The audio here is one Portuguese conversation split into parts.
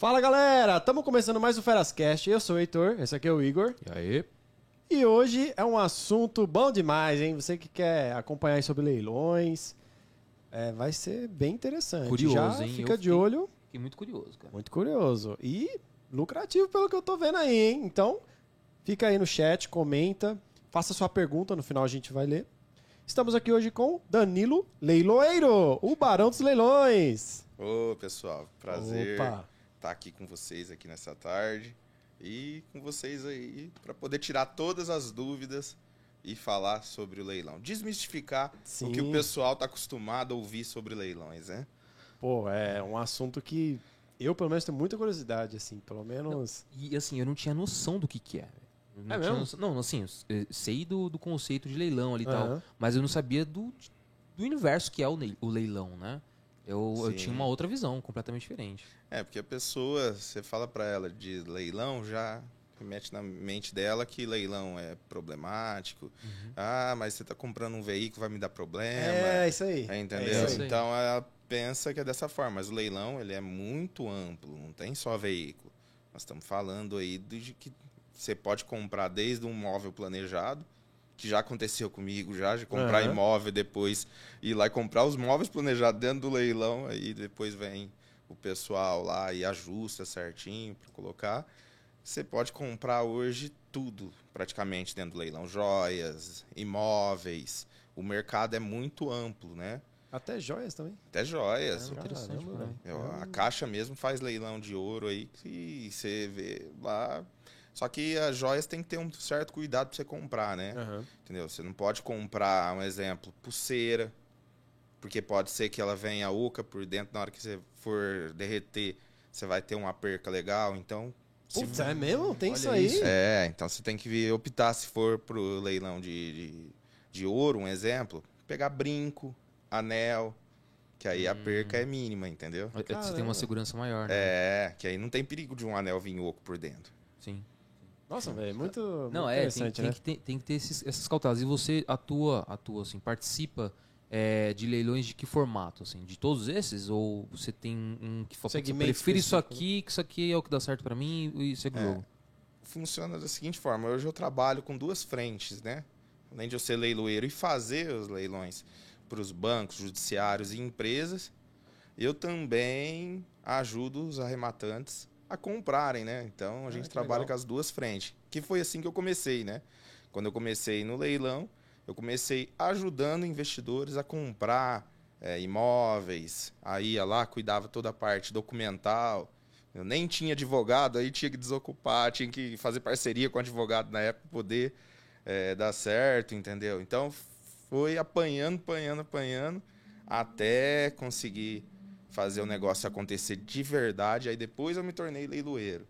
Fala galera, estamos começando mais o Ferascast. Eu sou o Heitor, esse aqui é o Igor. E aí? E hoje é um assunto bom demais, hein? Você que quer acompanhar aí sobre leilões, é, vai ser bem interessante. Curioso, Já hein? Fica Eu de fiquei- olho, Fiquei muito curioso, cara. muito curioso. E lucrativo pelo que eu tô vendo aí, hein? Então, fica aí no chat, comenta, faça sua pergunta, no final a gente vai ler. Estamos aqui hoje com Danilo Leiloeiro, o Barão dos Leilões. Ô, pessoal, prazer Opa. Estar aqui com vocês aqui nessa tarde e com vocês aí para poder tirar todas as dúvidas e falar sobre o leilão, desmistificar Sim. o que o pessoal tá acostumado a ouvir sobre leilões, né? Pô, é um assunto que eu, pelo menos, tenho muita curiosidade, assim, pelo menos. E assim, eu não tinha noção do que que é. Não É tinha mesmo? noção- não, assim, eu sei do, do conceito de leilão ali e tal, Aham. mas eu não sabia do, do universo que é o, o leilão, né? Eu, eu tinha uma outra visão, completamente diferente. É, porque a pessoa, você fala para ela de leilão, já mete na mente dela que leilão é problemático. Uhum. Ah, mas você tá comprando um veículo, vai me dar problema. É, isso aí. É, É entendeu? isso aí. então ela pensa que é dessa forma, mas o leilão ele é muito amplo, não tem só veículo. Nós estamos falando aí de que você pode comprar desde um móvel planejado, que já aconteceu comigo já, de comprar Aham. imóvel depois ir lá e comprar os móveis planejados dentro do leilão, aí depois vem o pessoal lá e ajusta certinho para colocar. Você pode comprar hoje tudo praticamente dentro do leilão, joias, imóveis. O mercado é muito amplo, né? Até joias também. Até joias. Caramba, interessante, a Caixa mesmo faz leilão de ouro aí que você vê lá. Só que as joias tem que ter um certo cuidado para você comprar, né? Aham. Entendeu? Você não pode comprar, um exemplo, pulseira, porque pode ser que ela venha oca por dentro na hora que você for derreter, você vai ter uma perca legal, então se Putz, é mesmo? Tem Olha isso aí? isso. é, então você tem que optar se for pro leilão de, de, de ouro, um exemplo, pegar brinco, anel, que aí a Hum. perca é mínima, entendeu? Você tem Caramba. uma segurança maior, né? É, que aí não tem perigo de um anel vir oco por dentro. Sim. Nossa, velho, muito, Não, muito é, tem, interessante, tem né? que ter, tem que ter esses- essas cautelas. E você atua, atua assim, participa é, de leilões de que formato, assim? De todos esses? Ou você tem um que fala, "Putz, eu Segmento prefiro isso aqui, que isso aqui é o que dá certo pra mim e segue o É. jogo? Funciona da seguinte forma, hoje eu trabalho com duas frentes, né? Além de eu ser leiloeiro e fazer os leilões para os bancos, judiciários e empresas, eu também ajudo os arrematantes a comprarem, né? Então a Ah, gente que trabalha legal. com as duas frentes. Que foi assim que eu comecei, né? Quando eu comecei no leilão, eu comecei ajudando investidores a comprar é, imóveis. Aí ia lá, cuidava toda a parte documental. Eu nem tinha advogado, aí tinha que desocupar, tinha que fazer parceria com advogado na época para poder é, dar certo, entendeu? Então foi apanhando, apanhando, apanhando, até conseguir fazer o negócio acontecer de verdade. Aí depois eu me tornei leiloeiro.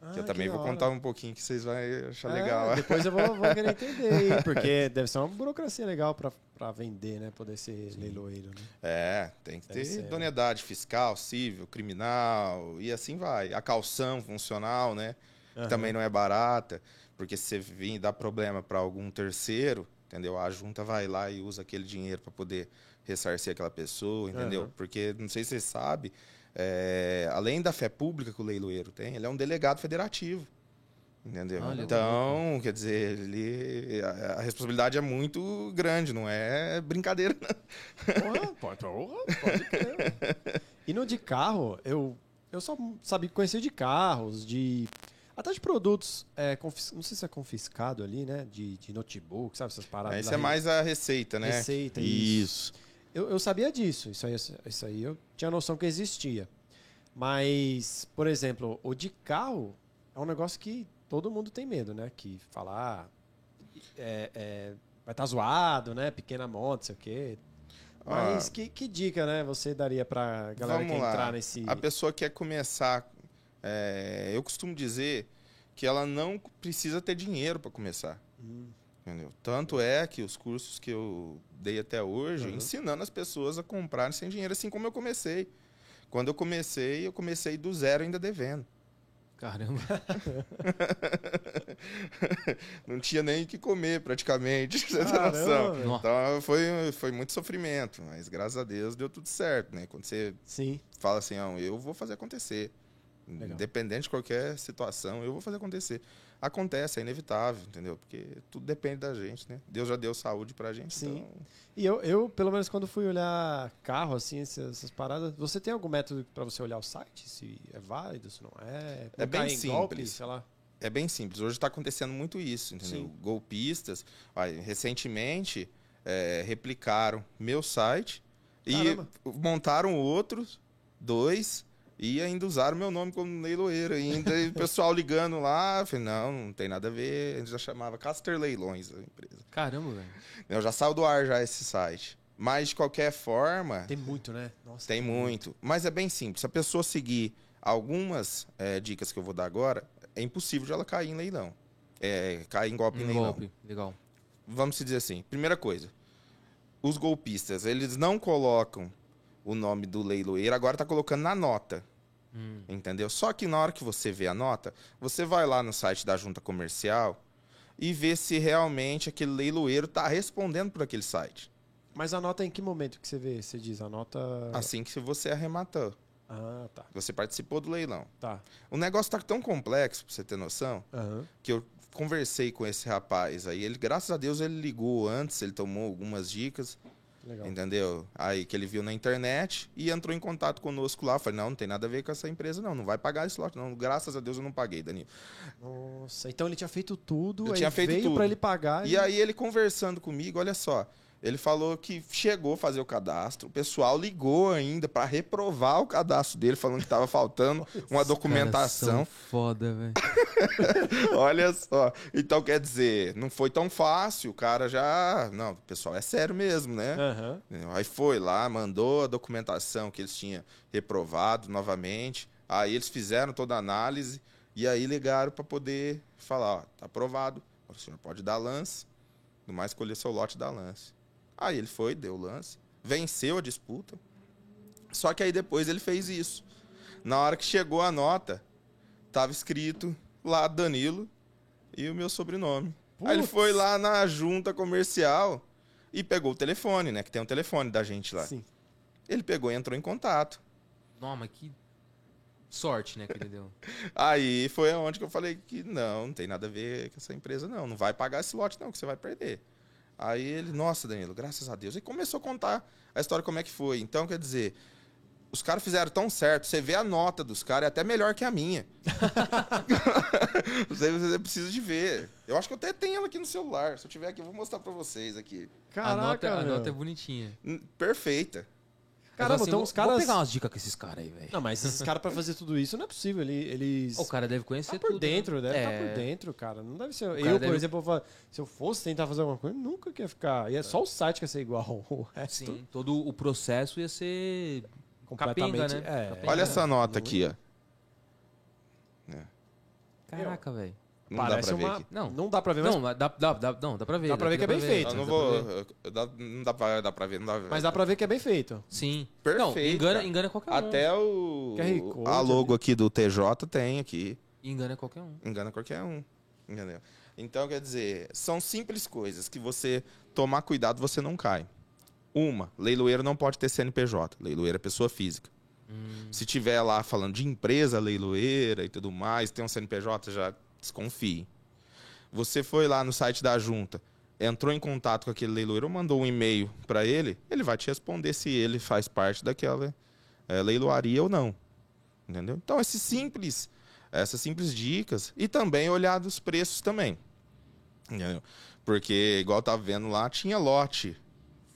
Ah, que eu também da vou contar um pouquinho que vocês vão achar É, legal. Depois eu vou, vou querer entender porque deve ser uma burocracia legal pra vender, né? Poder ser leiloeiro, né? É, tem que Deve ter ser, né? idoneidade fiscal, civil, criminal e assim vai. A calção funcional, né? que Aham. também não é barata, porque se você vir dar problema para algum terceiro, entendeu? A junta vai lá e usa aquele dinheiro para poder ressarcir aquela pessoa, entendeu? Aham. Porque não sei se você sabe, é, além da fé pública que o leiloeiro tem, ele é um delegado federativo. Entendeu? Olha, então, quer dizer, ele, a, a responsabilidade é muito grande, não é brincadeira, não. Porra, pode, porra, pode crer. E no de carro, eu, eu só sabia conhecer de carros, de. Até de produtos, é, confis- não sei se é confiscado ali, né? De, de notebook, sabe? Essas paradas. Isso da é mais a receita, né? Receita, isso. Eu, eu sabia disso, isso aí, isso aí eu tinha noção que existia. Mas, por exemplo, o de carro é um negócio que todo mundo tem medo, né? Que falar é, é, vai estar zoado, né? Pequena moto, sei o quê. Mas Ah. que, que dica, né, você daria pra galera que lá. entrar nesse. A pessoa quer começar. é, eu costumo dizer que ela não precisa ter dinheiro para começar. Hum, Entendeu? Tanto é que os cursos que eu dei até hoje, Uhum. ensinando as pessoas a comprarem sem dinheiro, assim como eu comecei. Quando eu comecei, eu comecei do zero ainda devendo. Caramba. Não tinha nem o que comer praticamente, pra você ter Caramba, noção. velho. Nossa. Então foi, foi muito sofrimento, mas graças a Deus deu tudo certo, né? Quando você Sim. fala assim, ah, eu vou fazer acontecer. Legal. Independente de qualquer situação, eu vou fazer acontecer. Acontece, é inevitável, entendeu? Porque tudo depende da gente, né? Deus já deu saúde pra gente, Sim. então... E eu, eu, pelo menos, quando fui olhar carro, assim, essas, essas paradas, você tem algum método pra você olhar o site? Se é válido, se não é? É bem em golpe, simples. sei lá. É bem simples. Hoje está acontecendo muito isso, entendeu? Sim. Golpistas, olha, recentemente, é, replicaram meu site Caramba. e montaram outros, dois, e ainda usaram meu nome como leiloeiro. Ainda e o pessoal ligando lá, eu falei, não, não tem nada a ver. A gente já chamava Caster Leilões a empresa. Caramba, velho. Eu já saiu do ar já esse site. Mas, de qualquer forma, Tem muito, né? Nossa, tem muito. Mas é bem simples. Se a pessoa seguir algumas é, dicas que eu vou dar agora, é impossível de ela cair em leilão. É, cair em golpe em Um leilão. golpe. Legal. Vamos se dizer assim. Primeira coisa. Os golpistas, eles não colocam o nome do leiloeiro, agora tá colocando na nota. Hum. Entendeu? Só que na hora que você vê a nota, você vai lá no site da junta comercial e vê se realmente aquele leiloeiro tá respondendo por aquele site. Mas a nota em que momento que você vê? Você diz, a nota... Assim que você arrematou. Ah, tá. Você participou do leilão. Tá. O negócio tá tão complexo, pra você ter noção, Aham. que eu conversei com esse rapaz aí. Ele, graças a Deus, ele ligou antes, ele tomou algumas dicas, Legal. entendeu? Aí que ele viu na internet e entrou em contato conosco lá. Falei, não, não tem nada a ver com essa empresa, não. Não vai pagar esse lote, não. Graças a Deus eu não paguei, Danilo. Nossa, então ele tinha feito tudo, aí tinha feito veio tudo. pra ele pagar E aí ele conversando comigo, olha só. Ele falou que chegou a fazer o cadastro, o pessoal ligou ainda para reprovar o cadastro dele, falando que estava faltando uma documentação. Foda, velho. Olha só. Então, quer dizer, não foi tão fácil. O cara já. Não, o pessoal é sério mesmo, né? Aham. Aí foi lá, mandou a documentação que eles tinham reprovado novamente. Aí eles fizeram toda a análise e aí ligaram para poder falar: ó, tá aprovado. O senhor pode dar lance, no mais escolher seu lote da lance. Aí ele foi, deu o lance, venceu a disputa. Só que aí depois ele fez isso. Na hora que chegou a nota, tava escrito lá Danilo e o meu sobrenome. Aí ele Putz. foi lá na junta comercial e pegou o telefone, né? Que tem um telefone da gente lá. Sim. Ele pegou e entrou em contato. Não, mas que sorte, né, que ele deu. Aí foi aonde que eu falei que não, não tem nada a ver com essa empresa, não. Não vai pagar esse lote, não, que você vai perder. Aí ele, nossa, Danilo, graças a Deus. E começou a contar a história como é que foi. Então, quer dizer, os caras fizeram tão certo. Você vê a nota dos caras, é até melhor que a minha. você, você precisa de ver. Eu acho que eu até tenho ela aqui no celular. Se eu tiver aqui, eu vou mostrar pra vocês aqui. Caraca, a, nota, a nota é bonitinha. Hum, Perfeita. Caramba, assim, então vou- os caras... Vou pegar umas dicas com esses caras aí, velho. Não, mas esses caras pra fazer tudo isso não é possível. Ele- Eles... O cara deve conhecer tá por tudo, né? dentro, deve estar É. por dentro, cara. Não deve ser. Eu, por deve- exemplo, se eu fosse tentar fazer alguma coisa, nunca queria ficar. E é só o site que ia ser igual. O resto, Sim, todo o processo ia ser completamente. Capenga, né? É. Olha É, essa nota aqui, ó. Caraca, velho. Não dá Parece ver uma. aqui. Não. Não dá pra ver, mas, Não, dá, dá, dá, não, dá pra ver. Dá pra ver que é bem feito. Eu não dá vou. dá- não dá pra, dá pra ver, não dá pra ver. mas dá pra ver que é bem feito. Sim. Perfeito, Não, engana, engana qualquer um. Até o. Code A logo aqui do TJ tem aqui. Engana qualquer um. Engana qualquer um. Entendeu? Então, quer dizer, são simples coisas que você tomar cuidado, você não cai. Uma, leiloeiro não pode ter CNPJ. Leiloeiro é pessoa física. Hum, Se tiver lá falando de empresa leiloeira e tudo mais, tem um CNPJ, já desconfie. Você foi lá no site da junta, entrou em contato com aquele leiloeiro ou mandou um e-mail para ele, ele vai te responder se ele faz parte daquela eh, leiloaria ou não. Entendeu? Então, esses simples, essas simples dicas e também olhar dos preços também. Entendeu? Porque, igual tava vendo lá, tinha lote.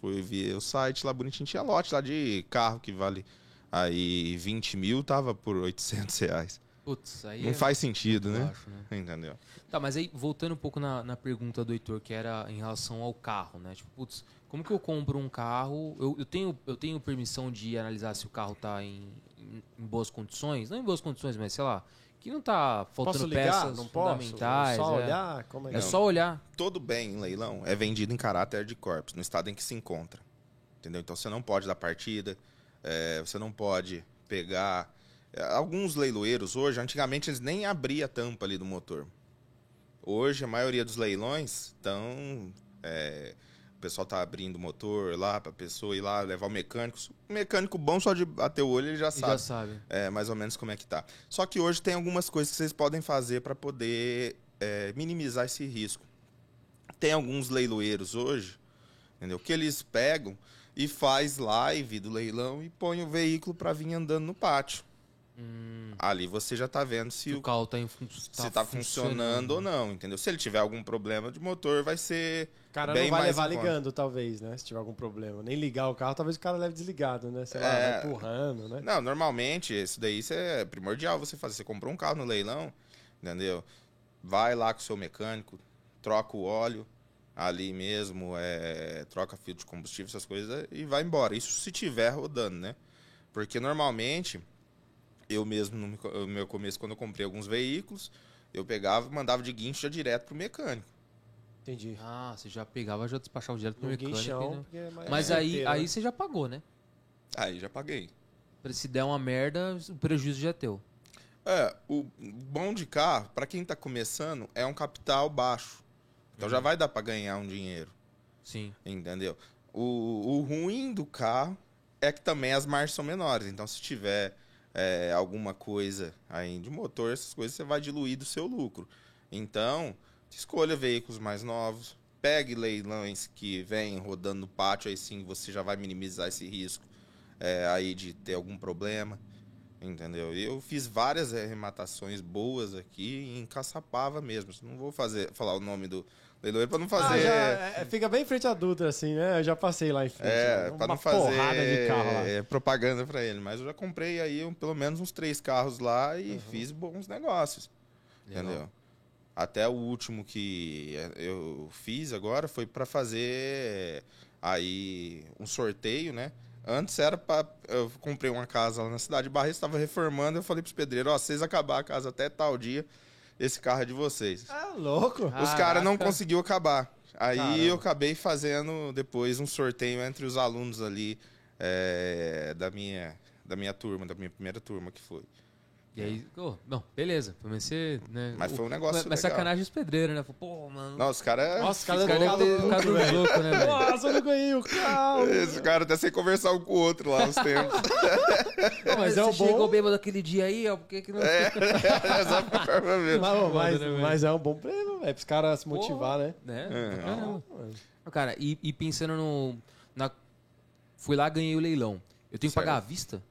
Fui ver o site lá bonitinho, tinha lote lá de carro que vale aí 20 mil, tava por 800 reais. Putz, aí Não é faz sentido, né? baixo, né? Entendeu? Tá, mas aí, voltando um pouco na, na pergunta do Heitor, que era em relação ao carro, né? Tipo, putz, como que eu compro um carro? Eu, eu, tenho, eu tenho permissão de analisar se o carro tá em, em, em boas condições? Não em boas condições, mas sei lá, que não tá faltando Posso ligar? peças Não posso? fundamentais. Só é. olhar? Como é que É só olhar. Todo bem em leilão é vendido em caráter de corpos, no estado em que se encontra. Entendeu? Então você não pode dar partida, é, você não pode pegar. Alguns leiloeiros hoje, antigamente eles nem abriam a tampa ali do motor. Hoje a maioria dos leilões estão. é, pessoal tá abrindo o motor lá pra pessoa ir lá levar o mecânico. O mecânico bom só de bater o olho ele já E sabe já sabe. é, mais ou menos como é que tá. Só que hoje tem algumas coisas que vocês podem fazer para poder é, minimizar esse risco. Tem alguns leiloeiros hoje, entendeu? Que eles pegam e faz live do leilão e põe o veículo para vir andando no pátio. Hum, Ali você já tá vendo se se o o carro tá, em fun se tá funcionando ou não, entendeu? Se ele tiver algum problema de motor, vai ser O cara bem não vai mais levar conta. ligando, talvez, né? Se tiver algum problema. Nem ligar o carro, talvez o cara leve desligado, né? Sei lá, É. vai empurrando, né? Não, normalmente, isso daí isso é primordial você fazer. Você comprou um carro no leilão, entendeu? Vai lá com o seu mecânico, troca o óleo ali mesmo, é, troca filtro de combustível, essas coisas, e vai embora. Isso se tiver rodando, né? Porque normalmente, eu mesmo, no meu- começo, quando eu comprei alguns veículos, eu pegava e mandava de guincho já direto pro mecânico. Entendi. Ah, você já pegava, já despachava direto pro No mecânico. guinchão, né? é Mas aí, certeiro, aí né? você já pagou, né? Aí já paguei. Se der uma merda, o prejuízo já é teu. É, o bom de carro, para quem tá começando, é um capital baixo. Então já vai dar para ganhar um dinheiro. Sim. Entendeu? O, o ruim do carro é que também as margens são menores. Então, se tiver é, alguma coisa aí de motor, essas coisas, você vai diluir do seu lucro. Então, escolha veículos mais novos. Pegue leilões que vêm rodando no pátio, aí sim você já vai minimizar esse risco é, aí de ter algum problema. Entendeu? Eu fiz várias arrematações boas aqui em Caçapava mesmo. Não vou fazer, falar o nome do leiloeiro para não Ah, fazer. já, é, fica bem em frente à Dutra, assim, né? Eu já passei lá em frente. É, né? pra não Uma fazer porrada de carro lá. é, propaganda pra ele. Mas eu já comprei aí um- pelo menos uns três carros lá e Uhum. fiz bons negócios. Legal. Entendeu? Até o último que é, eu fiz agora foi pra fazer aí um sorteio, né? Antes era pra. Eu comprei uma casa lá na cidade de Barreto, estava reformando. Eu falei pros pedreiros: Ó, vocês acabar a casa até tal dia, esse carro é de vocês. Ah, louco. Os caras não conseguiu acabar. Aí Caramba. eu acabei fazendo depois um sorteio entre os alunos ali é, da, minha, da minha turma, da minha primeira turma que foi. E aí, oh, não, beleza. Pelo menos você, né? Mas o- foi um negócio Mas, mas legal. sacanagem os pedreiros, né? Pô, mano. Nossa, os caras. Nossa, os cara, caras devem ter ficado velho. louco, né, velho? Nossa, eu não ganhei o carro. Esse cara até sem conversar um com o outro lá nos tempos. Pô, mas é o bom- chegou bêbado aquele dia aí, ó, por que que não... é, essa forma mesmo. Mas, mas, né, mas é um bom prêmio, velho, pros caras se Pô. motivar, né? Né? É. Caramba. Cara, e, e pensando no... Na... Fui lá, ganhei o leilão. Eu tenho que pagar à vista?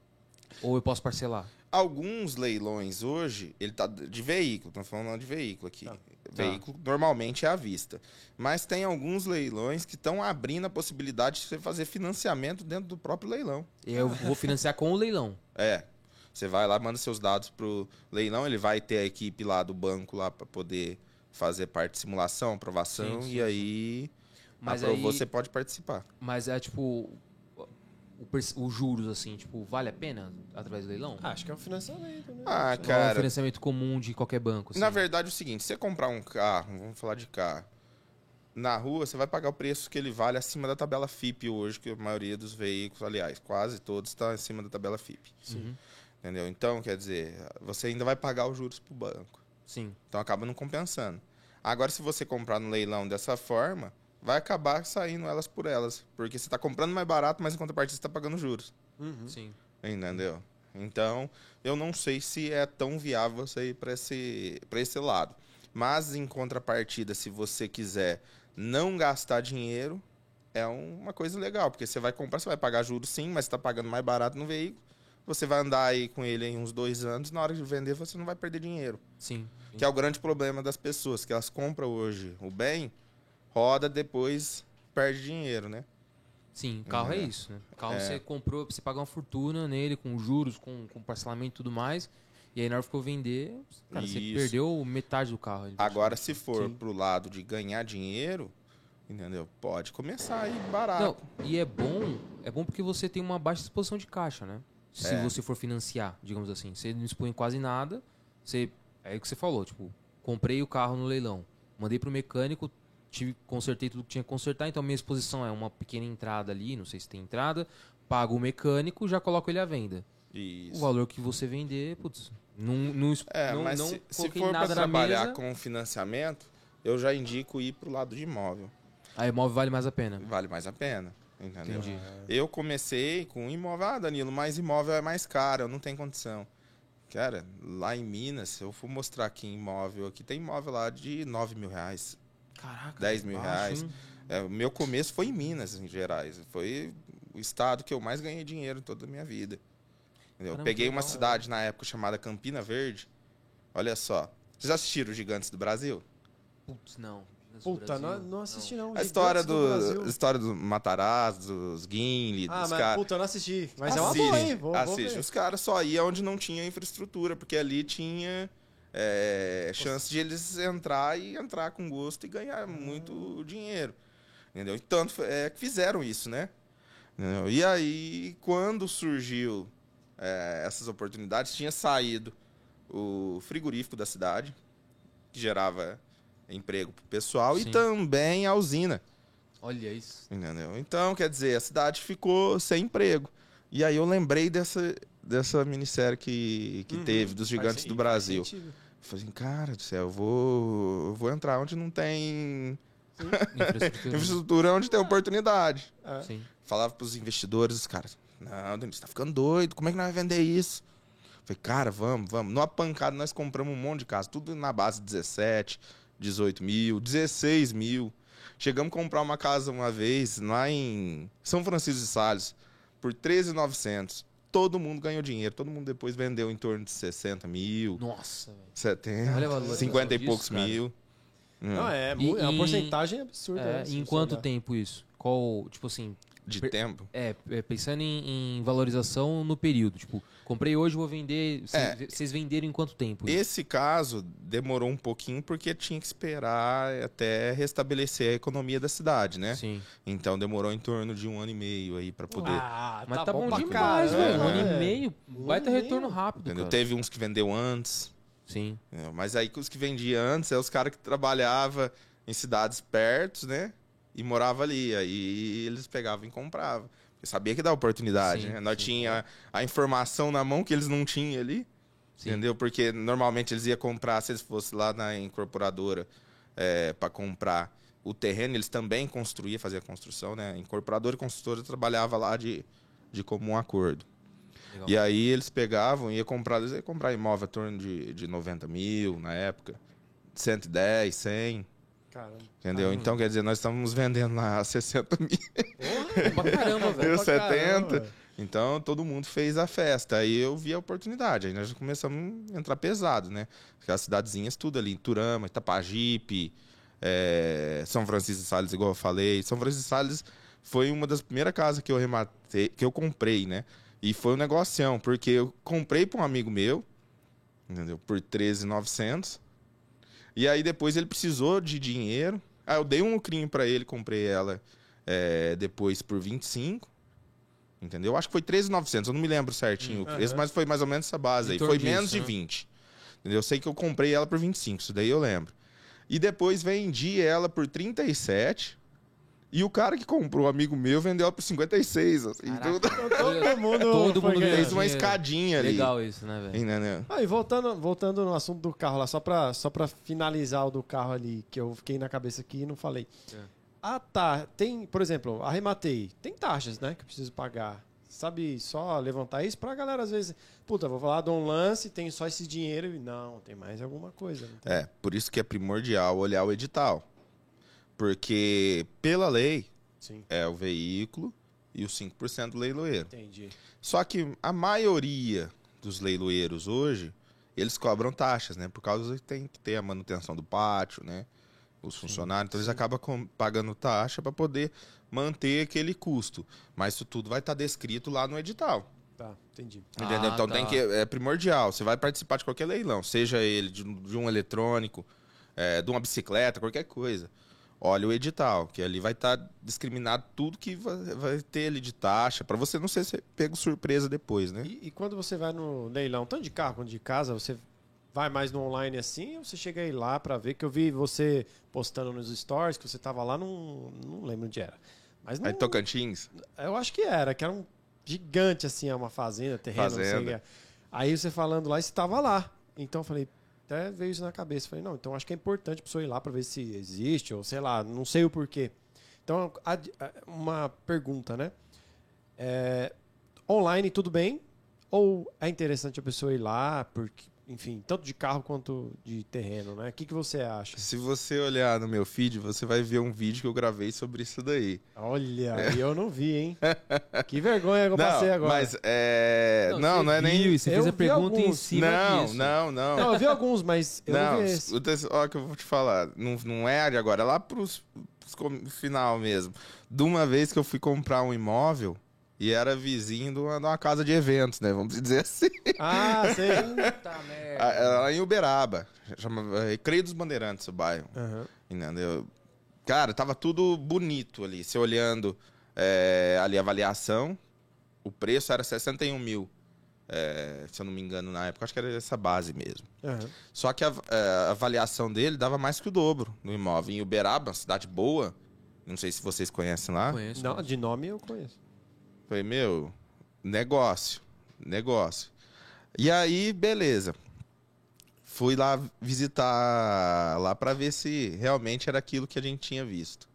Ou eu posso parcelar? Alguns leilões hoje, ele tá de veículo, estamos falando de veículo aqui. Tá. Veículo normalmente é à vista. Mas tem alguns leilões que estão abrindo a possibilidade de você fazer financiamento dentro do próprio leilão. Eu vou financiar com o leilão. É. Você vai lá, manda seus dados pro leilão, ele vai ter a equipe lá do banco lá para poder fazer parte de simulação, aprovação, Sim, sim, e aí, Mas aprovou, aí... você pode participar. Mas é tipo... O, os juros, assim, tipo, vale a pena através do leilão? Ah, acho que é um financiamento, né? Ah, Ou é um cara, financiamento comum de qualquer banco, assim? na verdade é o seguinte, você comprar um carro, vamos falar de carro, na rua você vai pagar o preço que ele vale acima da tabela FIP hoje, que a maioria dos veículos, aliás, quase todos está acima da tabela FIP. Uhum. Entendeu? Então, quer dizer, você ainda vai pagar os juros pro banco. Sim. Então acaba não compensando. Agora, se você comprar no leilão dessa forma, vai acabar saindo elas por elas. Porque você está comprando mais barato, mas em contrapartida você está pagando juros. Uhum. Sim. Entendeu? Então, eu não sei se é tão viável você ir para esse, pra esse lado. Mas, em contrapartida, se você quiser não gastar dinheiro, é uma coisa legal. Porque você vai comprar, você vai pagar juros sim, mas você está pagando mais barato no veículo. Você vai andar aí com ele em uns dois anos, na hora de vender você não vai perder dinheiro. Sim. Que é o grande problema das pessoas, que elas compram hoje o bem, roda, depois perde dinheiro, né? Sim, carro é, É. isso, né? Carro É. você comprou, você paga uma fortuna nele, com juros, com, com parcelamento e tudo mais. E aí na hora que for vender, cara, você perdeu metade do carro. Agora, se for Sim. pro lado de ganhar dinheiro, entendeu? Pode começar aí barato. Não, e é bom, é bom porque você tem uma baixa exposição de caixa, né? Se É. você for financiar, digamos assim. Você não expõe quase nada. Você, é o que você falou, tipo, comprei o carro no leilão, mandei pro mecânico, tive, consertei tudo que tinha que consertar, então minha exposição é uma pequena entrada ali, não sei se tem entrada, pago o mecânico, já coloco ele à venda. O Isso. valor que você vender, putz, não, não, É, não, mas não se, se for para trabalhar mesa. com financiamento, eu já indico ir pro lado de imóvel. A imóvel vale mais a pena. Vale mais a pena. Entendeu? Entendi. Eu comecei com imóvel. Ah, Danilo, mas imóvel é mais caro, eu não tenho condição. Cara, lá em Minas, eu for mostrar aqui imóvel, aqui tem imóvel lá de 9 mil reais, Caraca. 10 mil baixo, reais. É, o meu começo foi em Minas, em Gerais. Foi o estado que eu mais ganhei dinheiro em toda a minha vida. Entendeu? Eu peguei uma cidade na época chamada Campina Verde. Olha só. Vocês assistiram Gigantes do Brasil? Putz, não. Puta, não, não assisti não. A história do, a história do Matarazzo, dos Gimli, Ah, dos mas caras. puta, eu não assisti. Mas é uma Assiste, boa, hein? Vou, vou assiste. ver. Os caras só iam onde não tinha infraestrutura, porque ali tinha é, chance de eles entrar e entrar com gosto e ganhar muito dinheiro. Entendeu? E tanto é que fizeram isso, né? Entendeu? E aí, quando surgiu é, essas oportunidades, tinha saído o frigorífico da cidade, que gerava emprego pro pessoal, Sim. e também a usina. Olha isso. Entendeu? Então, quer dizer, a cidade ficou sem emprego. E aí eu lembrei dessa, dessa minissérie que, que Uhum. teve, dos Gigantes do Brasil. sentido. Falei assim, cara do céu, eu vou, eu vou entrar onde não tem Infraestrutura. infraestrutura, onde tem oportunidade. É. Sim. Falava pros investidores, os caras, não, Denis, você tá ficando doido, como é que nós vamos vender isso? Falei, cara, vamos, vamos. Numa pancada nós compramos um monte de casa, tudo na base de 17, 18 mil, 16 mil. Chegamos a comprar uma casa uma vez lá em São Francisco de Sales por 13,900. Todo mundo ganhou dinheiro, todo mundo depois vendeu em torno de 60 mil, Nossa, velho. 70, Olha a valorização 50 e disso, poucos cara. mil. Hum, Não, é, E- é uma e- porcentagem absurda. É, se em quanto tempo isso? Qual, tipo assim, de per- tempo. é, é, pensando em, em valorização no período. Tipo, comprei hoje, vou vender. É. Vocês vocês venderam em quanto tempo? isso? Esse caso demorou um pouquinho porque tinha que esperar até restabelecer a economia da cidade, né? Sim. Então demorou em torno de um ano e meio aí para poder. Ah, Mas tá, bom, pra demais, velho. Um ano é. e meio. Um Vai ter retorno rápido. entendeu? Cara. Teve uns que vendeu antes. Sim. entendeu? Mas aí que os que vendiam antes é os caras que trabalhavam em cidades perto, né? E morava ali. Aí eles pegavam e compravam. Porque sabia que dá oportunidade, Sim, né? Nós sim. tinha a informação na mão que eles não tinham ali. Sim. Entendeu? Porque normalmente eles iam comprar, se eles fossem lá na incorporadora é, para comprar o terreno, eles também construíam, faziam a construção, né? Incorporadora e construtora trabalhava lá de, de comum acordo. Legal. E aí eles pegavam e iam comprar, eles iam comprar imóvel a torno de, de 90 mil na época, 110, 100, Caramba. entendeu? Caramba. Então, quer dizer, nós estamos vendendo lá a 60 mil, Bom pra caramba, velho. Deu Pra 70. caramba. então todo mundo fez a festa. Aí eu vi a oportunidade, aí nós já começamos a entrar pesado, né? Aquelas cidadezinhas tudo ali, Turama, Itapajipe, é, São Francisco de Sales, igual eu falei. São Francisco de Sales foi uma das primeiras casas que eu rematei, que eu comprei, né? E foi um negocião, porque eu comprei para um amigo meu, entendeu? Por 13,900. E aí depois ele precisou de dinheiro. Aí eu dei um lucrinho para ele, comprei ela é, depois por 25. Entendeu? Acho que foi 13,900, eu não me lembro certinho o preço, mas foi mais ou menos essa base aí. Foi menos disso, de né? 20. Entendeu? Eu sei que eu comprei ela por 25, isso daí eu lembro. E depois vendi ela por 37. E o cara que comprou, amigo meu, vendeu ela por 56. Assim, Caraca. então, Todo mundo, Todo mundo fez uma escadinha ali. Legal isso, né, velho? Ah, e voltando, voltando no assunto do carro lá, só pra, só pra finalizar o do carro ali, que eu fiquei na cabeça aqui e não falei. É. Ah, tá. Tem, por exemplo, arrematei. Tem taxas, né, que eu preciso pagar. Sabe só levantar isso pra galera, às vezes, puta, vou falar de um lance, tem só esse dinheiro e não, tem mais alguma coisa. não tem? É, por isso que é primordial olhar o edital. Porque, pela lei, Sim, é o veículo e os 5% do leiloeiro. entendi. Só que a maioria dos leiloeiros hoje, eles cobram taxas, né? Por causa que tem que ter a manutenção do pátio, né? Os funcionários, então eles acabam com- pagando taxa para poder manter aquele custo. Mas isso tudo vai estar descrito lá no edital. Tá, entendi. Entendeu? Ah, então tá. tem que é primordial. Você vai participar de qualquer leilão, seja ele de, um- de um eletrônico, é, de uma bicicleta, qualquer coisa. Olha o edital, que ali vai estar discriminado tudo que vai, ter ali de taxa, para você não ser ser pego surpresa depois, né? E, e quando você vai no leilão, tanto de carro quanto de casa, você vai mais no online assim ou você chega aí lá pra ver? Que eu vi você postando nos stories que você tava lá num. Não lembro onde era. Mas não, Aí Tocantins, Eu acho que era, que era um gigante assim, é uma fazenda, terreno, não sei o que Fazenda. é. Aí você falando lá, você tava lá. Então eu falei, até veio isso na cabeça. Falei, não, então acho que é importante a pessoa ir lá pra ver se existe, ou sei lá, não sei o porquê. Então, uma pergunta, né? É, online tudo bem? Ou é interessante a pessoa ir lá, porque, enfim, tanto de carro quanto de terreno, né? O que, que você acha? Se você olhar no meu feed, você vai ver um vídeo que eu gravei sobre isso daí. Olha, e eu não vi, hein? Que vergonha que eu passei agora. mas é. Não, não, você é nem. viu e Você Eu fez a pergunta em alguns. cima Não, disso. não, não. Não, eu vi alguns, mas eu não, Não, vi esse. ó, que eu vou te falar. Não, não é de agora, é lá pros, pros final mesmo. De uma vez que eu fui comprar um imóvel e era vizinho de uma, de uma casa de eventos, né? Vamos dizer assim. Ah, sei. Puta Ah, merda. Era lá em Uberaba. Chamava Recreio dos Bandeirantes, o bairro. Aham. Entendeu? Cara, tava tudo bonito ali. Você olhando é, ali a avaliação, o preço era 61 mil. É, se eu não me engano, na época, acho que era essa base mesmo. aham. Só que a, é, a avaliação dele dava mais que o dobro no imóvel. Em Uberaba, uma cidade boa, não sei se vocês conhecem lá. Conheço. Não, de nome eu conheço. Falei, meu, negócio, negócio. E aí, beleza. Fui lá visitar lá pra ver se realmente era aquilo que a gente tinha visto.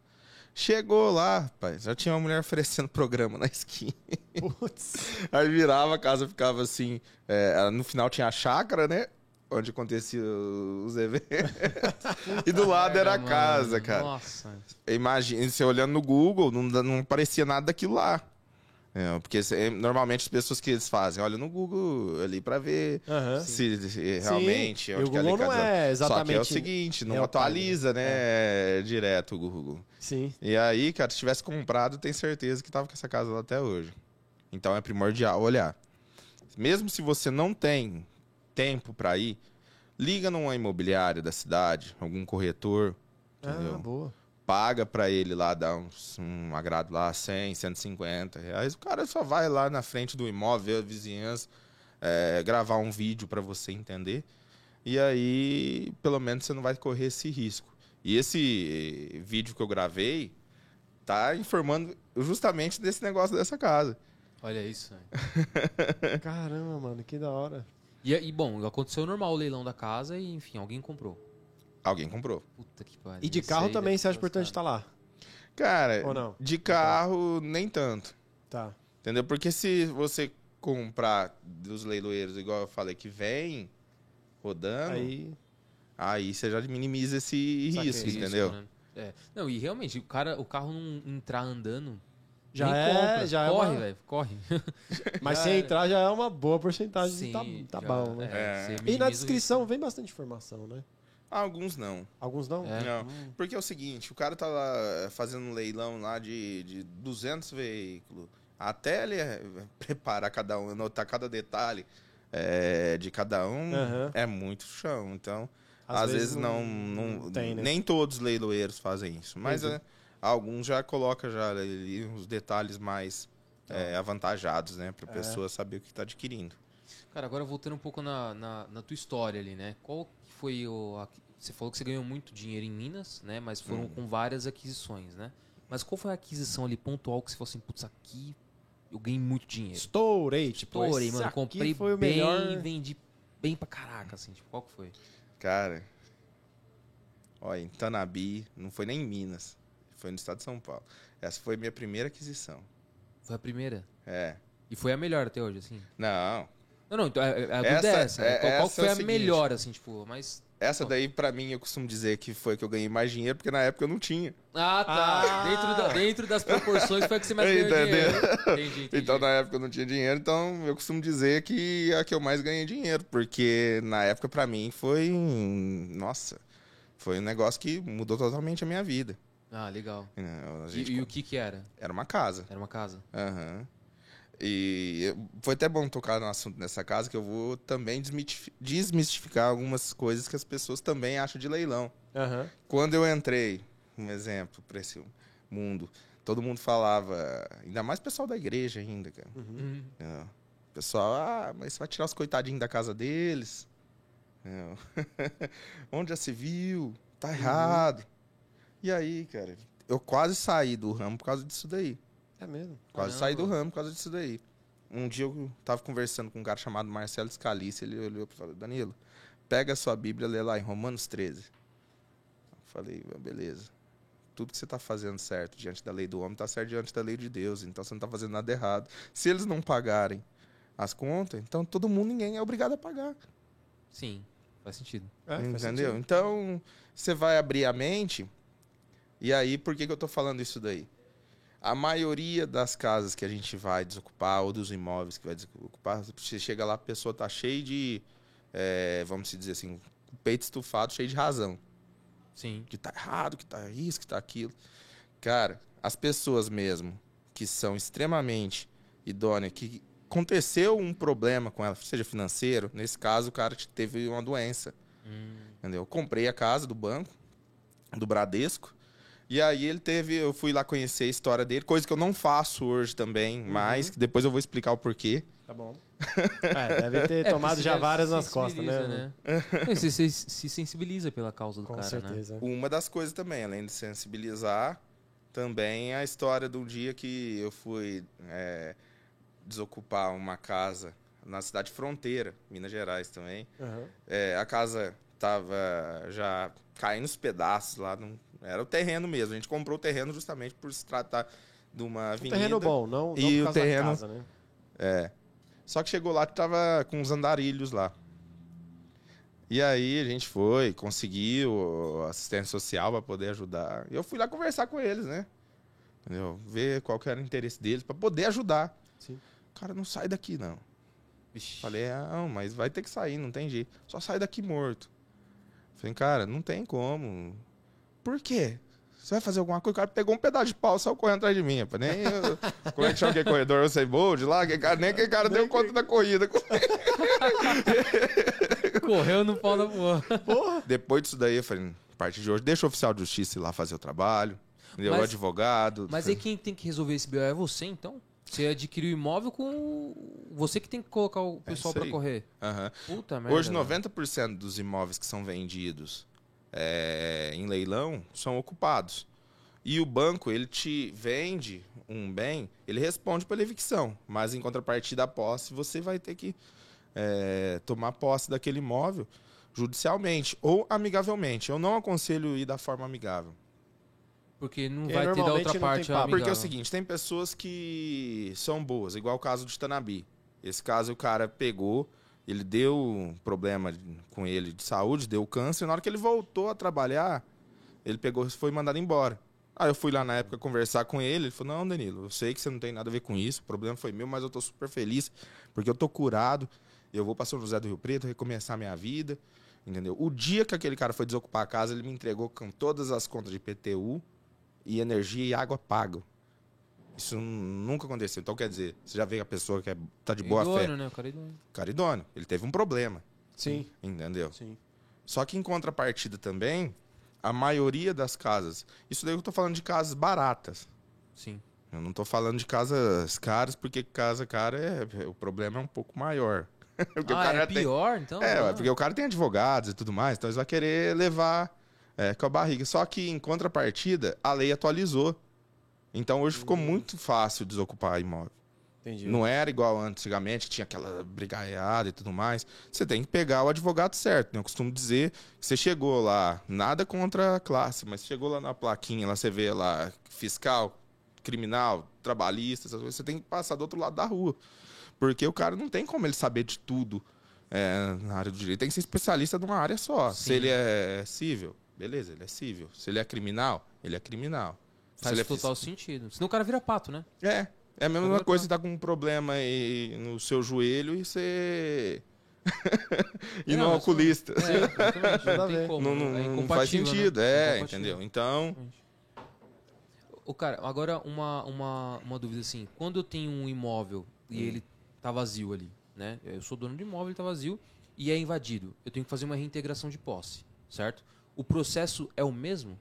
Chegou lá, rapaz, já tinha uma mulher oferecendo programa na esquina. Putz. Aí virava, a casa ficava assim. é, no final tinha a chácara, né? Onde acontecia os eventos. e do lado era a casa, cara. Nossa. Imagina, você olhando no Google, não, não parecia nada daquilo lá. É, porque cê- normalmente as pessoas que eles fazem, olha no Google ali pra ver Aham. se, se realmente Sim. E o ali Google não é Só que é o exatamente seguinte, não time, atualiza, né? Direto o Google. Sim. E aí, cara, se tivesse comprado, tenho certeza que tava com essa casa lá até hoje. Então é primordial olhar. Mesmo se você não tem tempo pra ir, liga numa imobiliária da cidade, algum corretor, Entendeu? Ah, boa. Paga pra ele lá, dá uns, um agrado lá, 100, 150 reais. O cara só vai lá na frente do imóvel, ver a vizinhança, é, gravar um vídeo pra você entender. E aí, pelo menos, você não vai correr esse risco. E esse eh, vídeo que eu gravei tá informando justamente desse negócio dessa casa. Olha isso. velho. Caramba, mano, que da hora. E, e bom, aconteceu normal o leilão da casa e, enfim, alguém comprou. Alguém comprou. Puta que pariu. E de carro também você acha importante estar lá? Cara, Ou não? de carro, nem tanto. Tá. Entendeu? Porque se você comprar dos leiloeiros, igual eu falei, que vem rodando, aí, Aí. você já minimiza esse Saquei. risco, Isso, entendeu? né? É. Não, e realmente, o, cara, o carro não entrar andando. Já nem é- compra. já é corre, uma- velho, corre. Mas Já se era. entrar já é uma boa porcentagem. Sim, tá tá já- bom, né? É. você E na descrição vem bastante informação, né? Alguns não. Alguns não? É. Não. Hum. Porque é o seguinte, o cara tá lá fazendo um leilão lá de, de 200 veículos. Até ele eh, preparar cada um, anotar cada detalhe eh, de cada um, Aham. é muito chão. Então, às, vezes, não, não, tem, né? nem todos os leiloeiros fazem isso. Mas eh, alguns já colocam já ali os detalhes mais eh, avantajados, né? Pra É. pessoa saber o que tá adquirindo. Cara, agora voltando um pouco na, na, na tua história ali, né? Qual que foi o. a- você falou que você ganhou muito dinheiro em Minas, né? Mas foram Hum. com várias aquisições, né? Mas qual foi a aquisição ali pontual que você falou assim, putz, aqui eu ganhei muito dinheiro? Estourei, tipo, Estourei, mano. Comprei foi bem melhor. e vendi bem pra caraca, assim. Tipo, qual que foi? Cara, olha, em Tanabi, não foi nem em Minas, foi no estado de São Paulo. Essa foi a minha primeira aquisição. Foi a primeira. É. E foi a melhor até hoje, assim? Não, Não, não, então a, a dúvida Essa- é essa. né? é- qual qual que essa foi é a seguinte. melhor, assim, tipo, mas. Essa daí pra mim eu costumo dizer que foi que eu ganhei mais dinheiro, porque na época eu não tinha. Ah, tá. Ah. Dentro, da- dentro das proporções foi a que você mais ganhou dinheiro. Entendi, entendi. Então na época eu não tinha dinheiro, então eu costumo dizer que é a que eu mais ganhei dinheiro, porque na época pra mim foi, nossa, foi um negócio que mudou totalmente a minha vida. Ah, legal. E, gente e o que que era? era uma casa. Era uma casa? Aham. E foi até bom tocar no assunto nessa casa, que eu vou também desmistificar algumas coisas que as pessoas também acham de leilão. Aham. Quando eu entrei, um exemplo para esse mundo, todo mundo falava, ainda mais pessoal da igreja ainda, cara. Uhum. É. O Pessoal, ah, mas você vai tirar os coitadinhos da casa deles? É. Onde já se viu? Tá errado. E aí, cara, eu quase saí do ramo por causa disso daí. É mesmo. Quase Caramba. saí do ramo por causa disso daí. Um dia eu tava conversando com um cara chamado Marcelo Scalice, ele olhou e falou, Danilo, pega a sua Bíblia e lê lá em Romanos 13. Eu falei, "Ah, beleza. tudo que você está fazendo certo diante da lei do homem está certo diante da lei de Deus. Então você não está fazendo nada errado. Se eles não pagarem as contas, então todo mundo, ninguém é obrigado a pagar. Sim, faz sentido. É, faz entendeu? sentido. Então você vai abrir a mente. E aí, por que, que eu tô falando isso daí? A maioria das casas que a gente vai desocupar, ou dos imóveis que vai desocupar, você chega lá, a pessoa tá cheia de, é, vamos dizer assim, peito estufado, cheio de razão. Sim. Que tá errado, que tá isso, que tá aquilo. Cara, as pessoas mesmo que são extremamente idôneas, que aconteceu um problema com ela, seja financeiro, nesse caso o cara te- teve uma doença. Hum, Entendeu? Eu comprei a casa do banco, do Bradesco. E aí ele teve, eu fui lá conhecer a história dele, coisa que eu não faço hoje também, mas que depois eu vou explicar o porquê. Tá bom. É, deve ter É, tomado já várias nas costas, né? É, Você se, se sensibiliza pela causa do Com cara, né? certeza. Uma das coisas também, além de sensibilizar, também a história de um dia que eu fui é, desocupar uma casa na cidade fronteira, Minas Gerais também. Aham. É, a casa tava já caindo os pedaços lá. Não, era o terreno mesmo. A gente comprou o terreno justamente por se tratar de uma Um avenida. terreno bom, não, não E o terreno- casa, né? É. Só que chegou lá que tava com os andarilhos lá. E aí a gente foi, conseguiu assistência social para poder ajudar. E eu fui lá conversar com eles, né? Entendeu? Ver qual que era o interesse deles para poder ajudar. Sim. Cara, não sai daqui não. Vixe. Falei, ah, não, mas vai ter que sair, não tem jeito. Só sai daqui morto. Falei, cara, não tem como. Por quê? Você vai fazer alguma coisa? O cara pegou um pedaço de pau e saiu correndo atrás de mim. rapaz. Nem eu, como é que chama aquele corredor? Eu sei bold lá, que cara, nem aquele cara deu conta da corrida. Correu no pau da boa. Depois disso daí, eu falei, a partir de hoje, deixa o oficial de justiça ir lá fazer o trabalho. Mas- o advogado. Mas aí quem tem que resolver esse BO é você, então? Você adquiriu o imóvel com. Você que tem que colocar o pessoal isso pra aí. correr. Aham. Puta merda. Hoje, velho. 90% dos imóveis que são vendidos é, em leilão são ocupados. E o banco, ele te vende um bem, ele responde pela evicção. Mas, em contrapartida da posse, você vai ter que é, tomar posse daquele imóvel judicialmente ou amigavelmente. Eu não aconselho ir da forma amigável. Porque não Porque vai ter da outra tem parte. Porque é o seguinte, tem pessoas que são boas, igual o caso de Tanabi. Esse caso o cara pegou, ele deu problema com ele de saúde, deu câncer, na hora que ele voltou a trabalhar, ele pegou foi mandado embora. Aí eu fui lá na época conversar com ele, ele falou: "Não, Danilo, eu sei que você não tem nada a ver com isso, o problema foi meu, mas eu tô super feliz porque eu tô curado. Eu vou para São José do Rio Preto recomeçar minha vida." Entendeu? O dia que aquele cara foi desocupar a casa, ele me entregou com todas as contas de PTU e energia e água pago. Isso nunca aconteceu. Então, quer dizer, você já vê a pessoa que é, tá de boa Idôneo, fé. né? O cara é idôneo. Cara idôneo. Ele teve um problema, Sim, entendeu? sim. Só que em contrapartida também, a maioria das casas... Isso daí eu tô falando de casas baratas. Sim. Eu não tô falando de casas caras, porque casa cara, é, o problema é um pouco maior. porque ah, é já tem- pior, então? é, Ah. porque o cara tem advogados e tudo mais, então eles vão querer levar é, com a barriga. Só que, em contrapartida, a lei atualizou. Então, hoje ficou muito fácil desocupar imóvel. Entendi. Não era igual antigamente, que tinha aquela brigaiada e tudo mais. Você tem que pegar o advogado certo. Né? Eu costumo dizer que você chegou lá, nada contra a classe, mas chegou lá na plaquinha, lá você vê lá fiscal, criminal, trabalhista, essas coisas, você tem que passar do outro lado da rua. Porque o cara não tem como ele saber de tudo é, na área do direito. Tem que ser especialista numa área só. Se Sim. ele é civil, beleza, ele é civil. Se ele é criminal, ele é criminal. Faz é total sentido. Senão o cara vira pato, né? é, é a mesma Agora coisa tá. você tá com um problema aí no seu joelho e você. e não, Não, é oculista. É, Não como. Não, não- é não faz né? sentido, é, Incompatível. entendeu? Então, O cara, agora uma, uma, uma dúvida assim. Quando eu tenho um imóvel e ele tá vazio ali, né? Eu sou dono de imóvel, ele tá vazio e é invadido. Eu tenho que fazer uma reintegração de posse, certo? O processo é o mesmo?